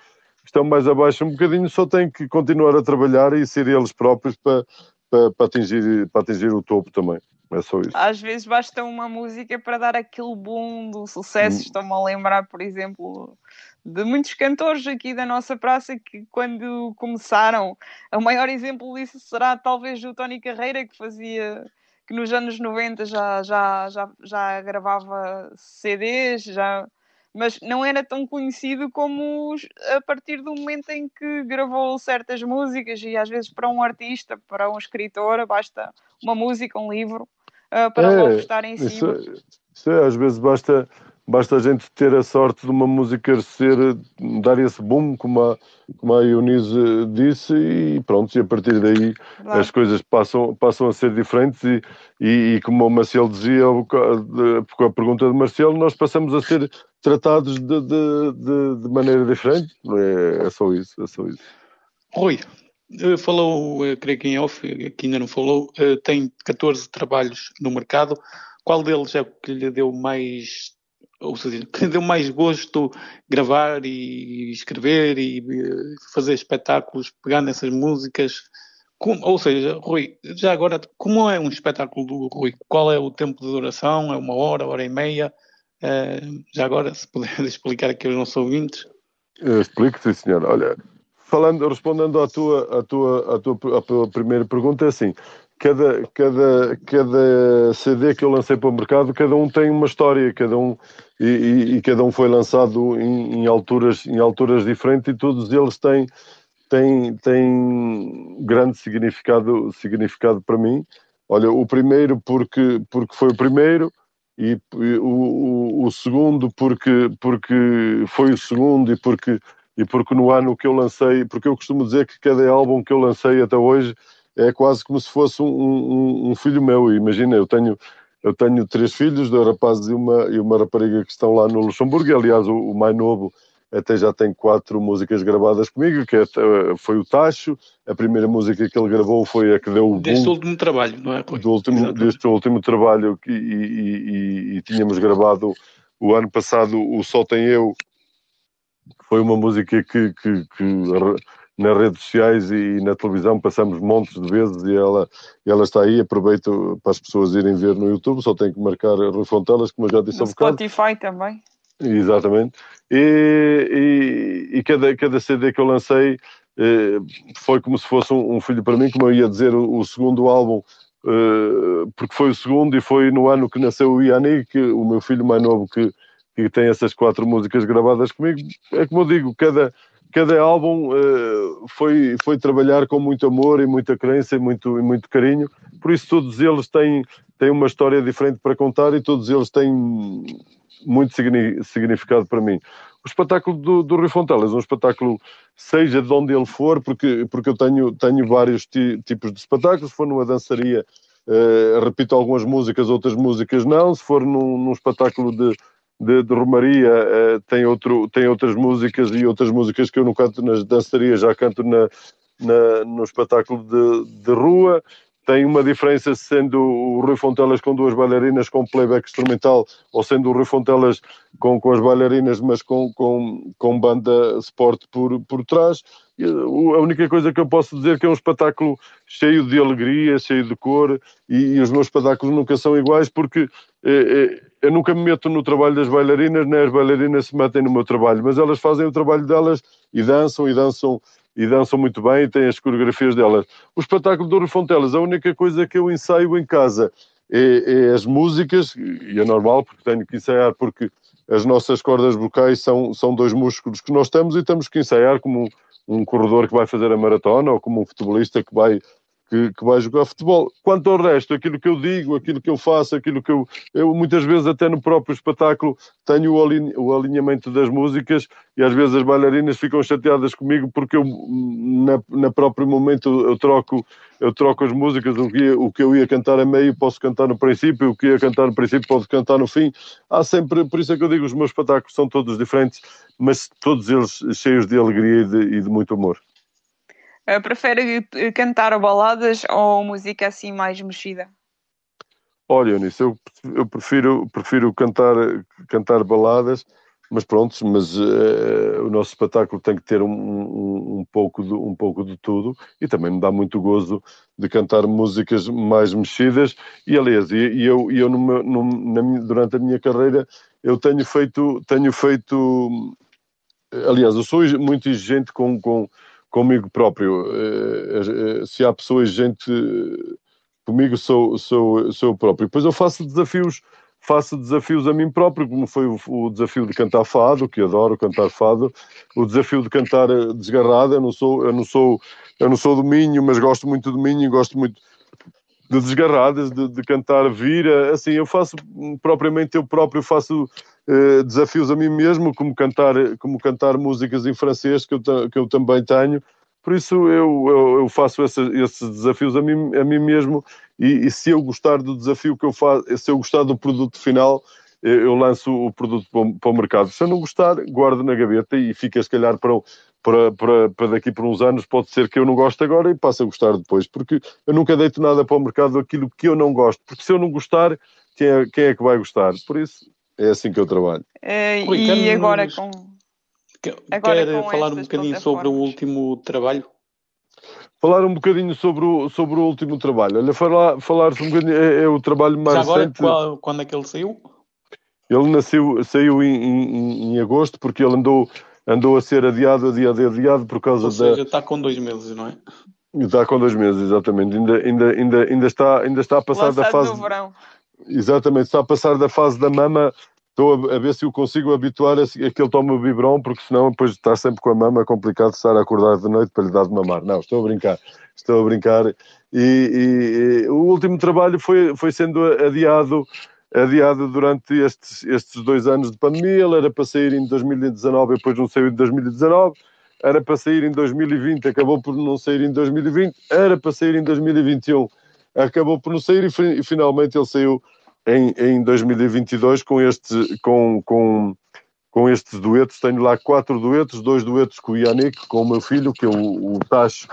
estão mais abaixo um bocadinho só têm que continuar a trabalhar e ser eles próprios para, para, para, atingir, para atingir o topo também. É só isso. Às vezes basta uma música para dar aquele boom do sucesso. Hum. Estou-me a lembrar, por exemplo, de muitos cantores aqui da nossa praça que, quando começaram, o maior exemplo disso será talvez o Tony Carreira, que fazia que nos anos 90 já, já, já, já gravava CDs, já mas não era tão conhecido como a partir do momento em que gravou certas músicas e às vezes para um artista, para um escritor, basta uma música, um livro uh, para é, logo estar em cima. Isso, isso é, às vezes basta basta a gente ter a sorte de uma música ser, dar esse boom, como a, como a Eunice disse, e pronto, e a partir daí claro. as coisas passam, passam a ser diferentes e, e, e como o Marcelo dizia, com a pergunta de Marcelo, nós passamos a ser tratados de, de, de, de maneira diferente, é, é só isso, é só isso. Rui, falou, creio que em off, que ainda não falou, eh, tem 14 trabalhos no mercado, qual deles é o que lhe deu mais ou seja, que deu mais gosto gravar e escrever e eh, fazer espetáculos, pegar nessas músicas. Como, ou seja, Rui, já agora, como é um espetáculo do Rui? Qual é o tempo de duração? É uma hora, hora e meia? Uh, já agora, se puder *laughs* explicar aqui aos nossos ouvintes. Explico, sim, senhor. Olha, falando, respondendo à tua, à tua, à tua, à tua primeira pergunta, é assim, cada, cada, cada CD que eu lancei para o mercado, cada um tem uma história, cada um e, e, e cada um foi lançado em, em, alturas, em alturas diferentes e todos eles têm, têm, têm grande significado, significado para mim. Olha, o primeiro porque, porque foi o primeiro, e, e o, o, o, segundo porque, porque foi o segundo e porque, e porque no ano que eu lancei, porque eu costumo dizer que cada álbum que eu lancei até hoje é quase como se fosse um, um, um filho meu. Imagina, eu tenho, eu tenho três filhos, dois rapazes e uma, e uma rapariga que estão lá no Luxemburgo. Aliás, o, o mais novo até já tem quatro músicas gravadas comigo, que é, foi o Tacho. A primeira música que ele gravou foi a que deu o boom. Deste último trabalho, não é? Do último, deste último trabalho que, e, e, e, tínhamos gravado o ano passado o Sol Tem Eu, foi uma música que, que, que nas redes sociais e na televisão passamos montes de vezes e ela, ela está aí, aproveito para as pessoas irem ver no YouTube, só tem que marcar Rui Fontelas, como eu já disse no Spotify também. Exatamente. e, e, e cada, cada CD que eu lancei eh, foi como se fosse um, um, filho para mim, como eu ia dizer, o, o segundo álbum, eh, porque foi o segundo e foi no ano que nasceu o Yannick, o meu filho mais novo que, que tem essas quatro músicas gravadas comigo. É como eu digo, cada, cada álbum uh, foi, foi trabalhar com muito amor e muita crença e muito, e muito carinho, por isso todos eles têm, têm uma história diferente para contar e todos eles têm muito significado para mim. O espetáculo do, do Rui Fontelas um espetáculo, seja de onde ele for, porque, porque eu tenho, tenho vários tipos de espetáculos, se for numa dançaria, uh, repito algumas músicas, outras músicas não, se for num, num espetáculo de, de, de Romaria uh, tem, outro, tem outras músicas e outras músicas que eu não canto nas dançarias, já canto na, na, no espetáculo de, de rua tem uma diferença sendo o Rui Fontelas com duas bailarinas com playback instrumental ou sendo o Rui Fontelas com, com as bailarinas mas com, com, com banda sport por, por trás. A única coisa que eu posso dizer é que é um espetáculo cheio de alegria, cheio de cor e, e os meus espetáculos nunca são iguais porque eh, eh, eu nunca me meto no trabalho das bailarinas, nem as bailarinas se metem no meu trabalho, mas elas fazem o trabalho delas e dançam e dançam e dançam muito bem e têm as coreografias delas. O espetáculo do Fontelas, a única coisa que eu ensaio em casa é, é, as músicas, e é normal porque tenho que ensaiar, porque as nossas cordas vocais são, são dois músculos que nós temos e temos que ensaiar como um, um corredor que vai fazer a maratona ou como um futebolista que vai que, que, vai jogar futebol. Quanto ao resto, aquilo que eu digo, aquilo que eu faço, aquilo que eu. Eu muitas vezes, até no próprio espetáculo, tenho o, alinha, o alinhamento das músicas e às vezes as bailarinas ficam chateadas comigo porque eu, na, na próprio momento, eu troco, eu troco as músicas. O que, o que eu ia cantar a meio, posso cantar no princípio, o que ia cantar no princípio, posso cantar no fim. Há sempre. Por isso é que eu digo, os meus espetáculos são todos diferentes, mas todos eles cheios de alegria e de, e de muito amor. Uh, prefere eh, cantar baladas ou música assim mais mexida? Olha, Eunice, eu, eu prefiro, prefiro cantar, cantar baladas, mas pronto, mas uh, o nosso espetáculo tem que ter um, um, um, pouco de, um pouco de tudo e também me dá muito gozo de cantar músicas mais mexidas e aliás, e, e eu, e eu minha, durante a minha carreira eu tenho feito, tenho feito aliás, eu sou muito exigente com, com comigo próprio. Eh, eh, se há pessoas, gente comigo, sou, sou, sou eu próprio. Depois eu faço desafios, faço desafios a mim próprio, como foi o, o, desafio de cantar fado, que adoro cantar fado, o desafio de cantar eh, desgarrada. Eu não sou, eu não sou, eu não sou do Minho, mas gosto muito do Minho, gosto muito de desgarradas, de, de, cantar vira, assim, eu faço propriamente eu próprio faço uh, desafios a mim mesmo, como cantar, como cantar músicas em francês que eu, que eu também tenho. Por isso eu, eu, eu faço esses desafios a mim, a mim mesmo e, e, se eu gostar do desafio que eu faço, se eu gostar do produto final, eu lanço o produto para o, para o mercado. Se eu não gostar, guardo na gaveta e fica se calhar para, para, para, para daqui por uns anos pode ser que eu não goste agora e passe a gostar depois, porque eu nunca deito nada para o mercado aquilo que eu não gosto, porque se eu não gostar, quem é, quem é que vai gostar? Por isso, é assim que eu trabalho. É, e agora com... Agora Quer com falar um bocadinho sobre o último trabalho? Falar um bocadinho sobre o, sobre o último trabalho. Olha, falar, falar um bocadinho, é, é o trabalho mais Já agora, recente. Qual, quando é que ele saiu? Ele nasceu, saiu em, em, em agosto porque ele andou andou a ser adiado, adiado, adiado por causa Ou seja, da. está com dois meses, não é? Está com dois meses, exatamente. Ainda, ainda, ainda, ainda, está, ainda está a passar Lançado da fase. Do verão. Exatamente, está a passar da fase da mama. Estou a, a ver se o consigo habituar a, a que ele tome o biberon, porque senão depois está sempre com a mama, é complicado estar a acordar de noite para lhe dar de mamar. Não, estou a brincar, estou a brincar. E, e, e o último trabalho foi, foi sendo adiado adiado durante estes, estes dois anos de pandemia. Ele era para sair em 2019 e depois não saiu em 2019. Era para sair em 2020, acabou por não sair em 2020. Era para sair em 2021, acabou por não sair e, e finalmente ele saiu em, em 2022 com, este, com, com, com estes duetos. Tenho lá quatro duetos, dois duetos com o Yannick, com o meu filho, que é o, o Tacho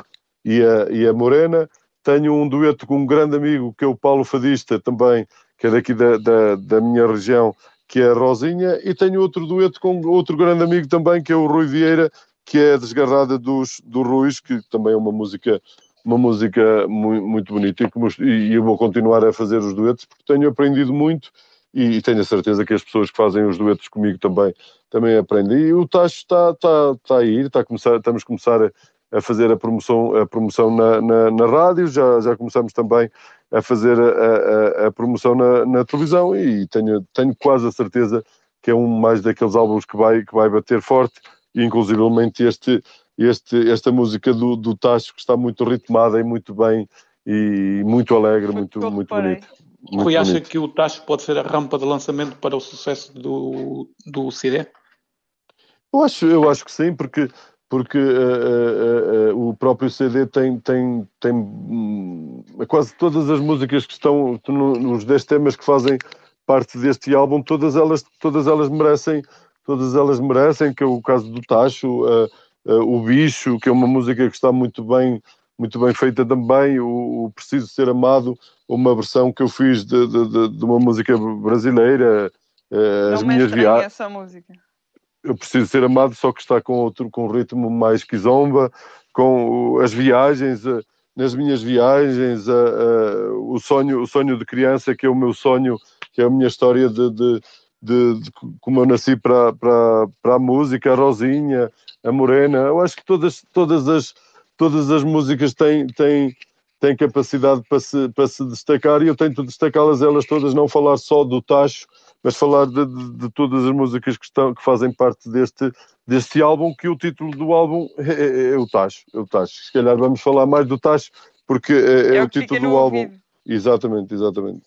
e a, e a Morena. Tenho um dueto com um grande amigo, que é o Paulo Fadista, também que é daqui da, da, da, minha região, que é a Rosinha, e tenho outro dueto com outro grande amigo também, que é o Rui Vieira, que é a Desgarrada dos, do Ruiz, que também é uma música uma música muito, muito bonita e, e eu vou continuar a fazer os duetos porque tenho aprendido muito e, e, tenho a certeza que as pessoas que fazem os duetos comigo também, também aprendem. E o Tacho está, está, está a ir, está a começar, estamos a começar a, a fazer a promoção, a promoção na, na, na, rádio, já, já começamos também a fazer a, a, a promoção na, na, televisão e tenho, tenho quase a certeza que é um mais daqueles álbuns que vai, que vai bater forte, e inclusivamente este, este, esta música do, do Tacho que está muito ritmada e muito bem e muito alegre, muito, muito bonita. Rui acha que o Tacho pode ser a rampa de lançamento para o sucesso do, do CD? Eu acho, eu acho que sim, porque, porque uh, uh, uh, o próprio CD tem, tem, tem hum, quase todas as músicas que estão nos 10 temas que fazem parte deste álbum, todas elas, todas elas merecem, todas elas merecem, que é o caso do Tacho, o Bicho, que é uma música que está muito bem muito bem feita também, o, o Preciso Ser Amado, uma versão que eu fiz de, de, de uma música brasileira, uh, as minhas viagens. essa música. Eu Preciso Ser Amado, só que está com outro, com um ritmo mais quizomba, com as viagens, uh, nas minhas viagens, uh, o, sonho, o sonho de criança, que é o meu sonho, que é a minha história de, de de, de, como eu nasci para, para, para a música, a Rosinha, a Morena, eu acho que todas, todas as, todas as músicas têm, têm, têm capacidade para se, para se destacar e eu tento destacá-las elas todas, não falar só do Tacho, mas falar de, de, de, todas as músicas que, estão, que fazem parte deste, deste álbum, que o título do álbum é, é, é o Tacho, é o Tacho. Se calhar vamos falar mais do Tacho, porque é, é, é o, título do álbum. Ouvido. Exatamente, exatamente.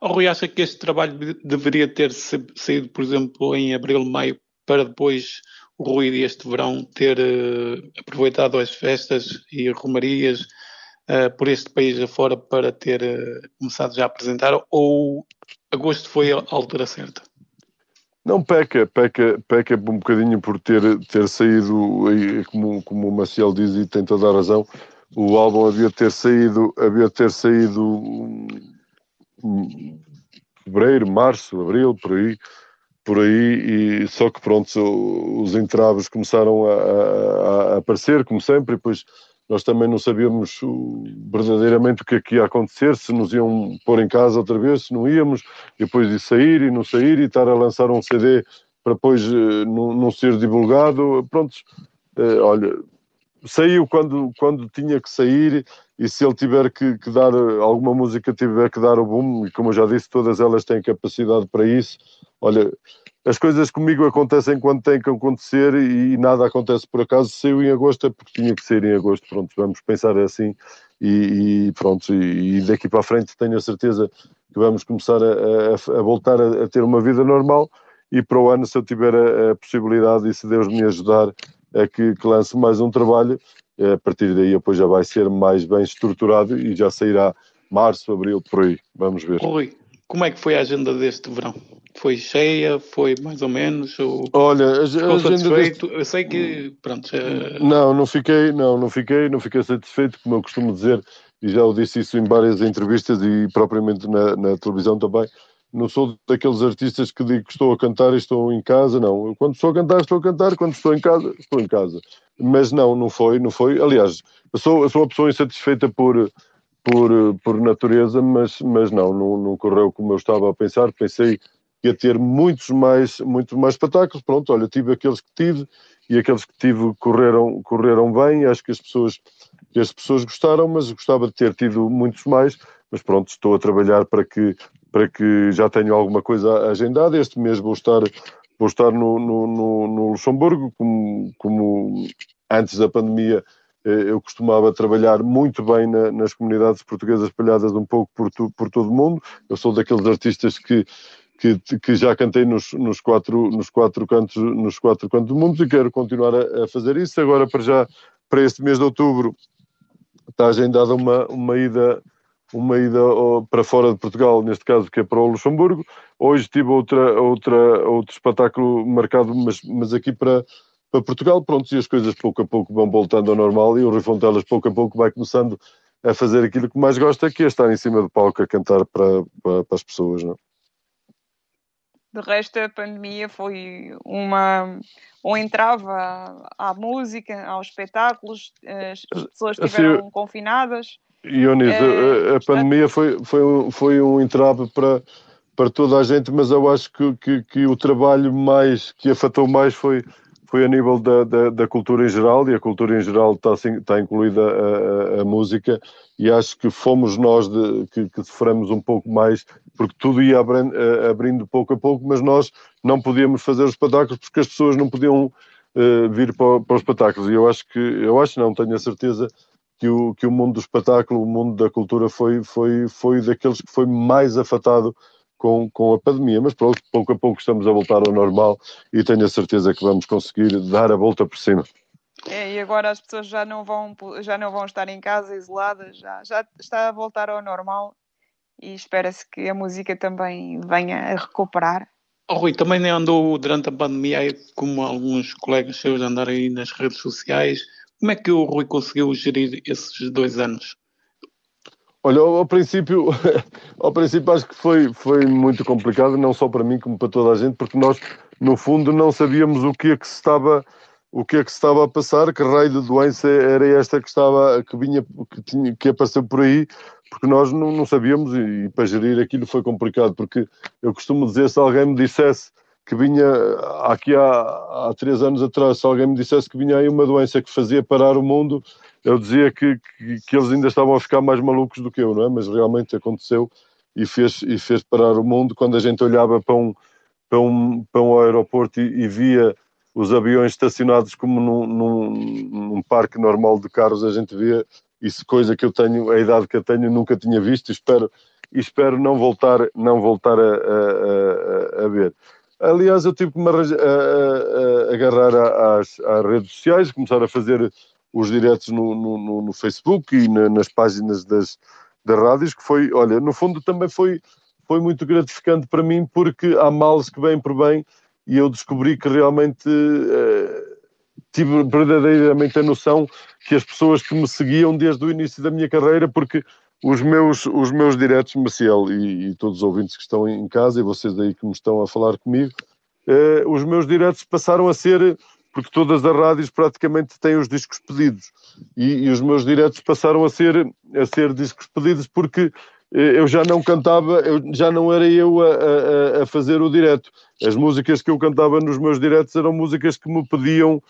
O Rui acha que este trabalho deveria ter saído, por exemplo, em abril, maio, para depois o Rui este verão ter uh, aproveitado as festas e romarias uh, por este país afora para ter uh, começado já a apresentar ou agosto foi a altura certa? Não, peca, peca, peca um bocadinho por ter, ter saído, como, como o Maciel diz e tem toda a razão, o álbum havia ter saído, havia ter saído um, fevereiro, março, abril, por aí, por aí, e só que pronto, os entraves começaram a, a, a aparecer, como sempre, e depois nós também não sabíamos verdadeiramente o que é que ia acontecer, se nos iam pôr em casa outra vez, se não íamos, depois de sair e não sair e estar a lançar um CD para depois uh, não, não, ser divulgado, pronto, uh, olha, saiu quando, quando tinha que sair e se ele tiver que, que, dar alguma música, tiver que dar o boom, e como eu já disse, todas elas têm capacidade para isso, olha, as coisas comigo acontecem quando têm que acontecer e, nada acontece por acaso. Saiu em agosto é porque tinha que sair em agosto. Pronto, vamos pensar assim e, e pronto. E, e, daqui para a frente tenho a certeza que vamos começar a, a, a voltar a, a, ter uma vida normal. E para o ano, se eu tiver a, possibilidade e se Deus me ajudar, é que, que lance mais um trabalho. A partir daí, depois já vai ser mais bem estruturado e já sairá março, abril, por aí. Vamos ver. Rui, como é que foi a agenda deste verão? Foi cheia? Foi mais ou menos? Ou... Olha, a, a agenda deste... Eu sei que, pronto... Não, não fiquei, não, não fiquei, não fiquei satisfeito, como eu costumo dizer, e já o disse isso em várias entrevistas e propriamente na, na televisão também, não sou daqueles artistas que digo que estou a cantar e estou em casa, não. Eu, quando estou a cantar, estou a cantar, quando estou em casa, estou em casa. Mas não, não foi, não foi. Aliás, eu sou, eu sou uma pessoa insatisfeita por, por, por natureza, mas, mas não, não, não correu como eu estava a pensar. Pensei que ia ter muitos mais, muitos mais espetáculos. Pronto, olha, tive aqueles que tive e aqueles que tive correram, correram bem. Acho que as pessoas, que as pessoas gostaram, mas gostava de ter tido muitos mais. Mas pronto, estou a trabalhar para que, para que já tenha alguma coisa agendada. Este mês vou estar, vou estar no, no, no, no Luxemburgo, como, como antes da pandemia eh, eu costumava trabalhar muito bem na, nas comunidades portuguesas espalhadas um pouco por, tu, por todo o mundo. Eu sou daqueles artistas que, que, que já cantei nos, nos, quatro, nos, quatro cantos, nos quatro cantos do mundo e quero continuar a, a, fazer isso. Agora, para já, para este mês de outubro, está agendada uma, uma ida uma ida para fora de Portugal, neste caso que é para o Luxemburgo. Hoje tive outra, outra, outro espetáculo marcado, mas, mas aqui para, para Portugal, pronto, e as coisas pouco a pouco vão voltando ao normal e o Rui Fontelas pouco a pouco vai começando a fazer aquilo que mais gosta, que é estar em cima do palco a cantar para, para, para as pessoas, não? De resto, a pandemia foi uma um entrave à, à música, aos espetáculos, as pessoas estiveram assim, confinadas. Ionis, é, a, a, pandemia foi, foi, foi um entrave para, para toda a gente, mas eu acho que, que, que o trabalho mais que afetou mais foi, foi a nível da, da, da, cultura em geral, e a cultura em geral está, está incluída a, a, a música, e acho que fomos nós de, que, que sofremos um pouco mais, porque tudo ia abrindo, abrindo, pouco a pouco, mas nós não podíamos fazer os espetáculos porque as pessoas não podiam uh, vir para, para, os espetáculos. E eu acho que, eu acho não, tenho a certeza que o, que o mundo do espetáculo, o mundo da cultura foi, foi, foi daqueles que foi mais afetado com, com a pandemia, mas pronto, pouco a pouco estamos a voltar ao normal e tenho a certeza que vamos conseguir dar a volta por cima. É, e agora as pessoas já não vão, já não vão estar em casa isoladas, já, já está a voltar ao normal e espera-se que a música também venha a recuperar. Oh, Rui, também nem andou durante a pandemia, como alguns colegas seus andaram aí nas redes sociais. Como é que o Rui conseguiu gerir esses dois anos? Olha, ao princípio, *laughs* ao princípio acho que foi, foi muito complicado, não só para mim como para toda a gente, porque nós, no fundo, não sabíamos o que é que se estava, o que é que estava a passar, que raio de doença era esta que estava, que vinha, que, tinha, que apareceu por aí, porque nós não, não sabíamos e, e para gerir aquilo foi complicado, porque eu costumo dizer, se alguém me dissesse que vinha aqui há, há três anos atrás, se alguém me dissesse que vinha aí uma doença que fazia parar o mundo, eu dizia que, que, que, eles ainda estavam a ficar mais malucos do que eu, não é? Mas realmente aconteceu e fez, e fez parar o mundo quando a gente olhava para um, para um, para um aeroporto e, e via os aviões estacionados como num, num, num, parque normal de carros, a gente via isso, coisa que eu tenho, a idade que eu tenho, nunca tinha visto e espero, e espero não voltar, não voltar a, a, a, a ver. Aliás, eu tive que me agarrar às, às redes sociais, começar a fazer os diretos no, no, no Facebook e na, nas páginas das, das rádios, que foi, olha, no fundo também foi, foi muito gratificante para mim, porque há males que vêm por bem e eu descobri que realmente eh, tive verdadeiramente a noção que as pessoas que me seguiam desde o início da minha carreira, porque os meus, os meus diretos, Maciel, e, e todos os ouvintes que estão em casa e vocês aí que me estão a falar comigo, eh, os meus diretos passaram a ser porque todas as rádios praticamente têm os discos pedidos e, e, os meus diretos passaram a ser, a ser discos pedidos porque eh, eu já não cantava, eu, já não era eu a, a, a, fazer o direto. As músicas que eu cantava nos meus diretos eram músicas que me pediam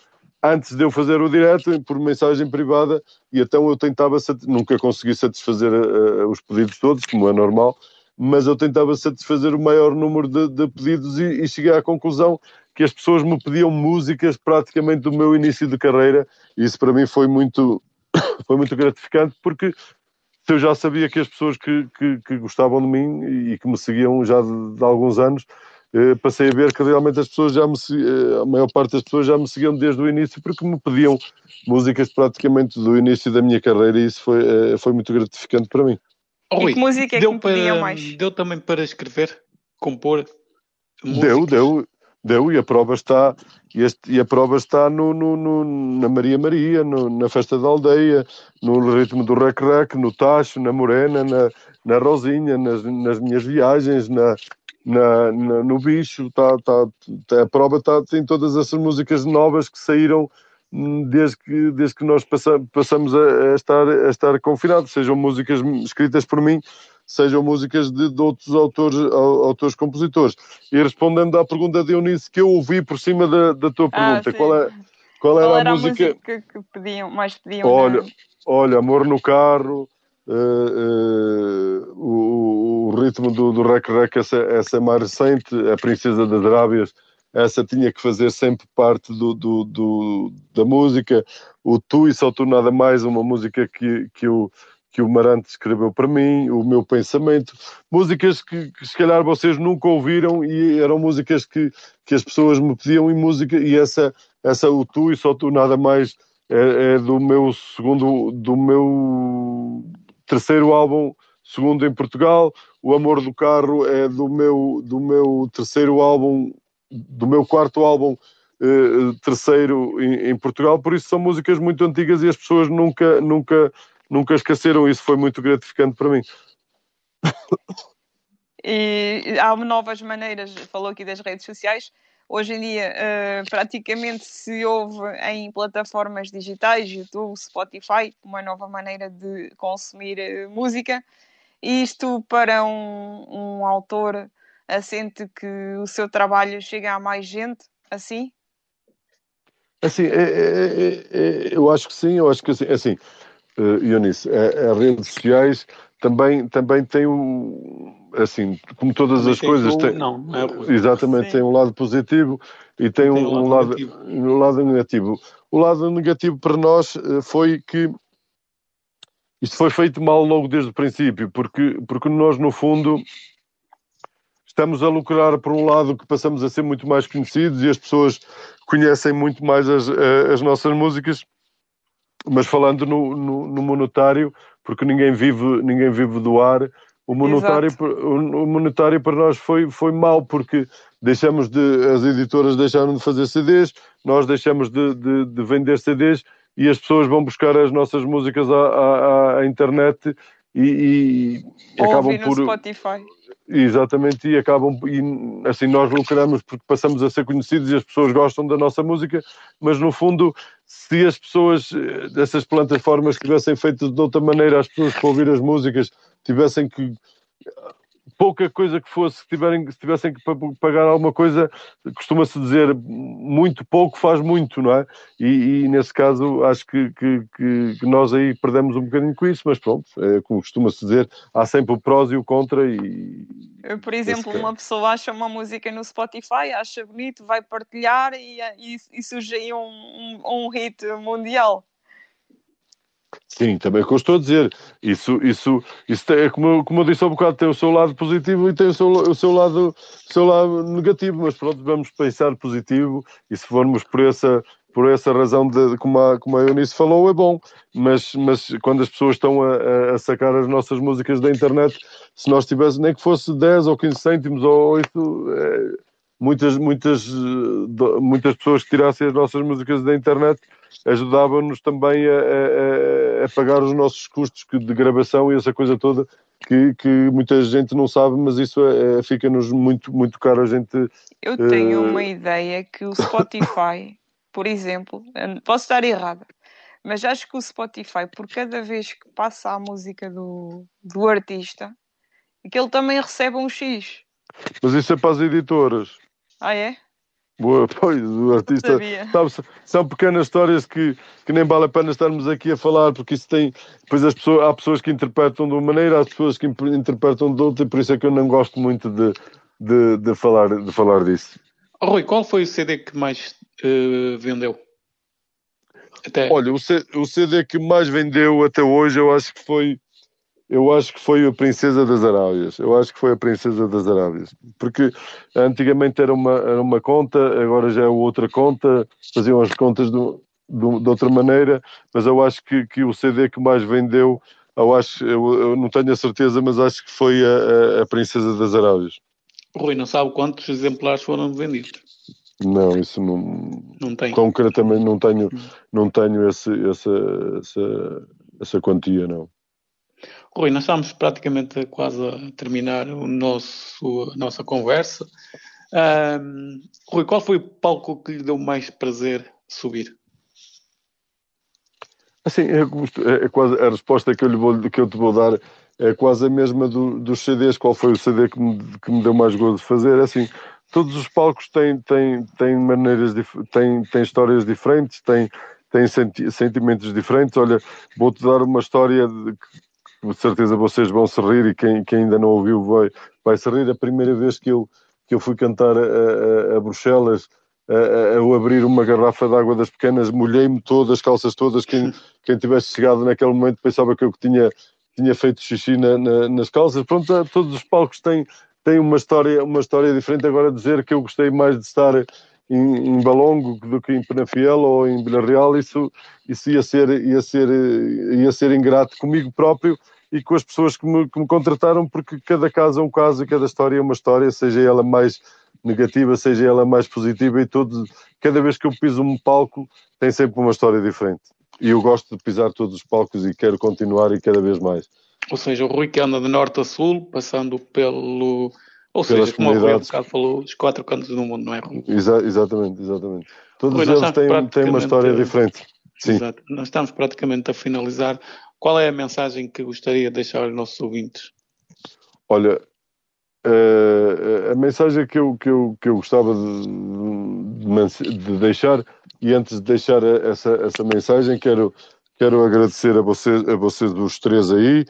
antes de eu fazer o direto, por mensagem privada, e então eu tentava, nunca consegui satisfazer uh, os pedidos todos, como é normal, mas eu tentava satisfazer o maior número de, de pedidos e, e cheguei à conclusão que as pessoas me pediam músicas praticamente do meu início de carreira e isso para mim foi muito, *coughs* foi muito gratificante porque eu já sabia que as pessoas que, que, que gostavam de mim e que me seguiam já de, de alguns anos eh, passei a ver que realmente as pessoas já me eh, a maior parte das pessoas já me seguiam desde o início porque me pediam músicas praticamente do início da minha carreira e isso foi, eh, foi muito gratificante para mim. Oh, e que música é que me pediam mais? Deu também para escrever, compor? Músicas? Deu, deu deu e a prova está e, este, e a prova está no, no, no, na Maria Maria, no, na festa da aldeia, no ritmo do rec rec, no tacho, na morena, na, na rosinha, nas, nas minhas viagens, na, na, na, no bicho, tá, tá, tá, a prova está tem todas essas músicas novas que saíram hum, desde que, desde que nós passamos, passamos a, a, estar, a estar confinados, sejam músicas escritas por mim sejam músicas de, de outros autores, autores compositores. E respondendo à pergunta de Eunice que eu ouvi por cima da, da tua ah, pergunta, ah, qual, é, qual, era, qual era a, música... música que pediam, mais pediam? Olha, olha Amor no Carro, uh, uh, o, o, ritmo do, do Rec Rec, essa, essa é mais recente, a Princesa das Arábias, essa tinha que fazer sempre parte do, do, do, da música. O Tu e Só Tu Nada Mais, uma música que, que eu que o Marante escreveu para mim, o meu pensamento, músicas que, que, se calhar vocês nunca ouviram e eram músicas que, que as pessoas me pediam em música e essa, essa o tu e só tu nada mais é, é do meu segundo, do meu terceiro álbum, segundo em Portugal, o Amor do Carro é do meu, do meu terceiro álbum, do meu quarto álbum eh, terceiro em, em Portugal, por isso são músicas muito antigas e as pessoas nunca, nunca nunca esqueceram. Isso foi muito gratificante para mim. E há novas maneiras, falou aqui das redes sociais. Hoje em dia, uh, praticamente se ouve em plataformas digitais, YouTube, Spotify, uma nova maneira de consumir uh, música. E isto para um, um autor Sente que o seu trabalho chega a mais gente assim? Assim, é, é, é, eu acho que sim, eu acho que assim, assim uh, Eunice, as redes sociais também, também têm um, assim, como todas as coisas, tem, não, não é exatamente, sim. tem um lado positivo e tem, tem um, um, lado, um lado negativo. O lado negativo para nós foi que isto foi feito mal logo desde o princípio, porque, porque nós, no fundo, estamos a lucrar por um lado que passamos a ser muito mais conhecidos e as pessoas conhecem muito mais as, eh, as nossas músicas, mas falando no, no, no, monetário, porque ninguém vive, ninguém vive do ar, o monetário, o, monetário para nós foi, foi mau, porque deixamos de, as editoras deixaram de fazer CDs, nós deixamos de, de, de vender CDs e as pessoas vão buscar as nossas músicas à, à, à internet e, e acabam por Spotify. Exatamente, e acabam e assim nós lucramos porque passamos a ser conhecidos e as pessoas gostam da nossa música, mas no fundo, se as pessoas dessas plataformas tivessem feito de outra maneira, as pessoas que ouvir as músicas tivessem que pouca coisa que fosse, se, tiverem, se tivessem que pagar alguma coisa, costuma-se dizer muito pouco faz muito, não é? E, e nesse caso acho que, que, que, nós aí perdemos um bocadinho com isso, mas pronto, é, como costuma-se dizer, há sempre o prós e o contra e... Por exemplo, uma pessoa acha uma música no Spotify, acha bonito, vai partilhar e, e, e surge aí um, um, um hit mundial. Sim, também é eu estou a dizer. Isso, isso, isso é como, como eu disse há um bocado, tem o seu lado positivo e tem o seu, o seu, lado, o seu lado negativo, mas pronto, vamos pensar positivo e se formos por essa, por essa razão, de, como, a, como a Eunice falou, é bom. Mas, mas quando as pessoas estão a, a sacar as nossas músicas da internet, se nós tivéssemos, nem que fosse 10 ou 15 cêntimos ou 8, é, muitas, muitas, muitas pessoas que tirassem as nossas músicas da internet ajudavam-nos também a, a, a, pagar os nossos custos de gravação e essa coisa toda que, que muita gente não sabe, mas isso é, é, fica-nos muito, muito caro a gente. Eu tenho uh... uma ideia que o Spotify, *laughs* por exemplo, posso estar errada, mas acho que o Spotify, por cada vez que passa a música do, do artista, que ele também recebe um X. Mas isso é para as editoras. Ah, é? Boa, pois, o artista. Sabe, são pequenas histórias que, que nem vale a pena estarmos aqui a falar, porque isso tem. Depois as pessoas, há pessoas que interpretam de uma maneira, há pessoas que interpretam de outra, e por isso é que eu não gosto muito de, de, de falar, de falar disso. Oh, Rui, qual foi o CD que mais uh, vendeu? Até... Olha, o, C, o CD que mais vendeu até hoje, eu acho que foi eu acho que foi a Princesa das Arábias. Eu acho que foi a Princesa das Arábias. Porque antigamente era uma, era uma conta, agora já é outra conta, faziam as contas de, de, de outra maneira, mas eu acho que, que, o CD que mais vendeu, eu acho, eu, eu não tenho a certeza, mas acho que foi a, a, a Princesa das Arábias. Rui, não sabe quantos exemplares foram vendidos? Não, isso não. Não tem. Concretamente não tenho, não tenho esse, essa, essa, essa quantia, não. Rui, nós estamos praticamente quase a terminar o nosso, a nossa conversa. Um, Rui, qual foi o palco que lhe deu mais prazer subir? Assim, é, é, é quase a resposta que eu, lhe vou, que eu te vou dar é quase a mesma do, dos CDs. Qual foi o CD que me, que me deu mais gozo de fazer? É assim, todos os palcos têm, têm, têm maneiras, têm, têm histórias diferentes, têm, têm senti sentimentos diferentes. Olha, vou-te dar uma história de, com certeza vocês vão se rir e quem, quem ainda não ouviu vai, vai se rir. A primeira vez que eu, que eu fui cantar a, a, a Bruxelas, a, a, abrir uma garrafa de água das pequenas, molhei-me todas, as calças todas. Quem, *laughs* quem tivesse chegado naquele momento pensava que eu tinha, tinha feito xixi na, na, nas calças. Pronto, todos os palcos têm, têm uma, história, uma história diferente. Agora, dizer que eu gostei mais de estar em, em Balongo do que em Penafiel ou em Vila Real, isso, isso ia, ser, ia, ser, ia ser ingrato comigo próprio e com as pessoas que me, que me contrataram, porque cada caso é um caso e cada história é uma história, seja ela mais negativa, seja ela mais positiva, e todo, cada vez que eu piso um palco tem sempre uma história diferente. E eu gosto de pisar todos os palcos e quero continuar e cada vez mais. Ou seja, o Rui que anda de norte a sul, passando pelo. Ou seja, como o Rui há bocado falou, os quatro cantos do mundo, não é? Exa exatamente, exatamente. Todos Rui, eles têm, têm uma história diferente. Sim. Exato. Nós estamos praticamente a finalizar. Qual é a mensagem que gostaria de deixar aos nossos ouvintes? Olha, uh, a mensagem que eu, que eu, que eu gostava de, de, de deixar, e antes de deixar essa, essa mensagem, quero, quero agradecer a vocês, a vocês os três aí,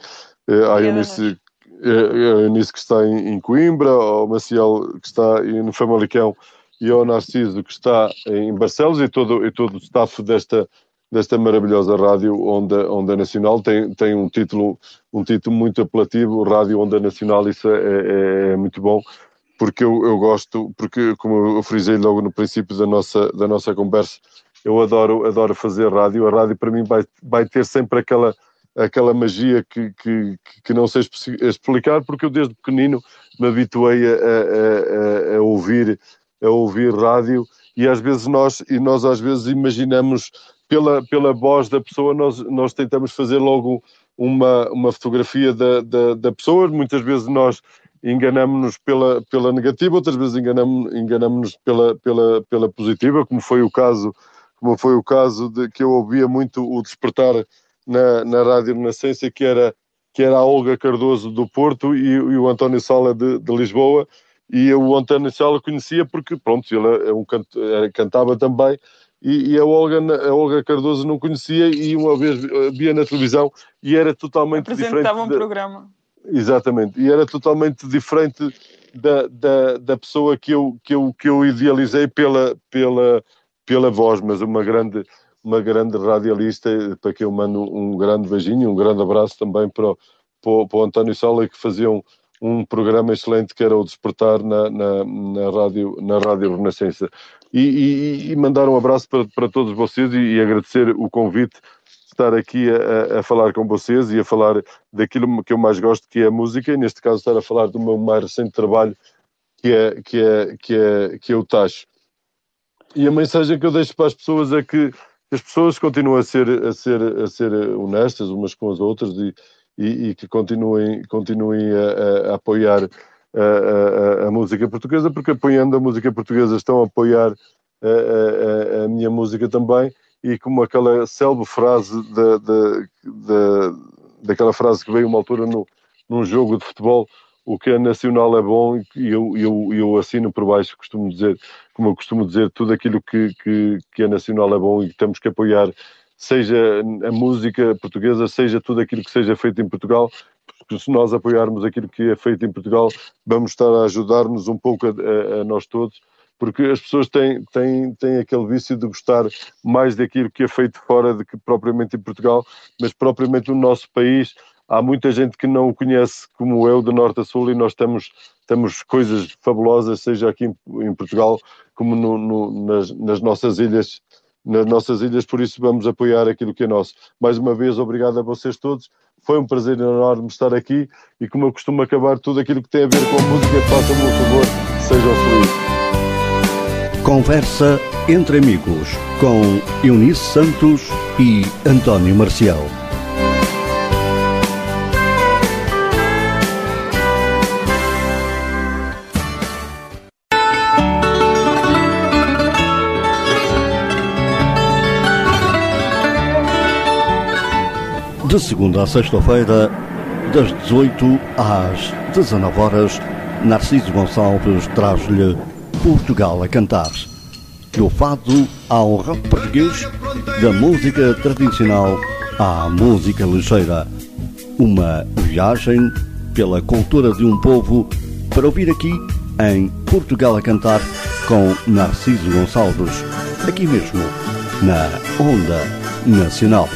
uh, à Eunice, a Eunice que está em, em, Coimbra, ao Maciel que está no Famalicão e ao Narciso que está em Barcelos e todo, e todo o staff desta, desta maravilhosa rádio Onda, Onda Nacional. Tem, tem um, título, um título muito apelativo, Rádio Onda Nacional, isso é, é, é muito bom, porque eu, eu, gosto, porque como eu frisei logo no princípio da nossa, da nossa conversa, eu adoro, adoro fazer rádio. A rádio para mim vai, vai ter sempre aquela, aquela magia que, que, que não sei explicar, porque eu desde pequenino me habituei a, a, a, a ouvir a ouvir rádio e às vezes nós e nós às vezes imaginamos pela, pela voz da pessoa, nós, nós tentamos fazer logo uma, uma fotografia da, da, da pessoa. Muitas vezes nós enganamos-nos pela, pela negativa, outras vezes enganamos-nos enganamos pela, pela, pela positiva, como foi o caso, como foi o caso de que eu ouvia muito o despertar na, na Rádio Renascença, que era, que era a Olga Cardoso do Porto e, e o António Sala de, de Lisboa, e o António Sala conhecia porque, pronto, ele é um canto, cantava também, e, e, a, Olga, a Olga Cardoso não conhecia e uma vez via na televisão e era totalmente diferente. Apresentava um programa. Exatamente, e era totalmente diferente da, da, da pessoa que eu, que, eu, que eu idealizei pela, pela, pela voz, mas uma grande, uma grande radialista, para quem eu mando um grande beijinho, um grande abraço também para o, para, para o António Sala, que fazia um, um programa excelente que era o Despertar na, na, na, rádio, na rádio Renascença. E, e, e mandar um abraço para, para todos vocês e, e agradecer o convite estar aqui a, a, falar com vocês e a falar daquilo que eu mais gosto, que é a música, e neste caso estar a falar do meu mais recente trabalho, que é, que é, que é, que é o Tacho. E a mensagem que eu deixo para as pessoas é que as pessoas continuam a ser, a ser, a ser honestas umas com as outras e, e, e que continuem, continuem a, a apoiar a, a, a, música portuguesa, porque apoiando a música portuguesa estão a apoiar a, minha música também, e como aquela célebre frase da, da, da, daquela frase que veio uma altura no, num jogo de futebol, o que é nacional é bom e eu, eu, eu assino por baixo, costumo dizer, como eu costumo dizer, tudo aquilo que, que, que é nacional é bom e que temos que apoiar seja a música portuguesa, seja tudo aquilo que seja feito em Portugal, porque se nós apoiarmos aquilo que é feito em Portugal, vamos estar a ajudar-nos um pouco a, a, a, nós todos, porque as pessoas têm, têm, têm aquele vício de gostar mais daquilo que é feito fora do que propriamente em Portugal, mas propriamente no nosso país há muita gente que não o conhece como eu, de norte a sul, e nós temos, temos coisas fabulosas, seja aqui em, em Portugal, como no, no, nas, nas nossas ilhas nas nossas ilhas, por isso vamos apoiar aquilo que é nosso. Mais uma vez, obrigado a vocês todos. Foi um prazer enorme estar aqui e, como eu costumo acabar, tudo aquilo que tem a ver com a música, façam-me um favor, sejam felizes. Conversa entre amigos com Eunice Santos e António Marcial. De segunda a sexta-feira, das 18 às 19 horas, Narciso Gonçalves traz-lhe Portugal a cantar. Do fado ao rock português, da música tradicional à música ligeira. Uma viagem pela cultura de um povo para ouvir aqui em Portugal a cantar com Narciso Gonçalves, aqui mesmo, na Onda Nacional.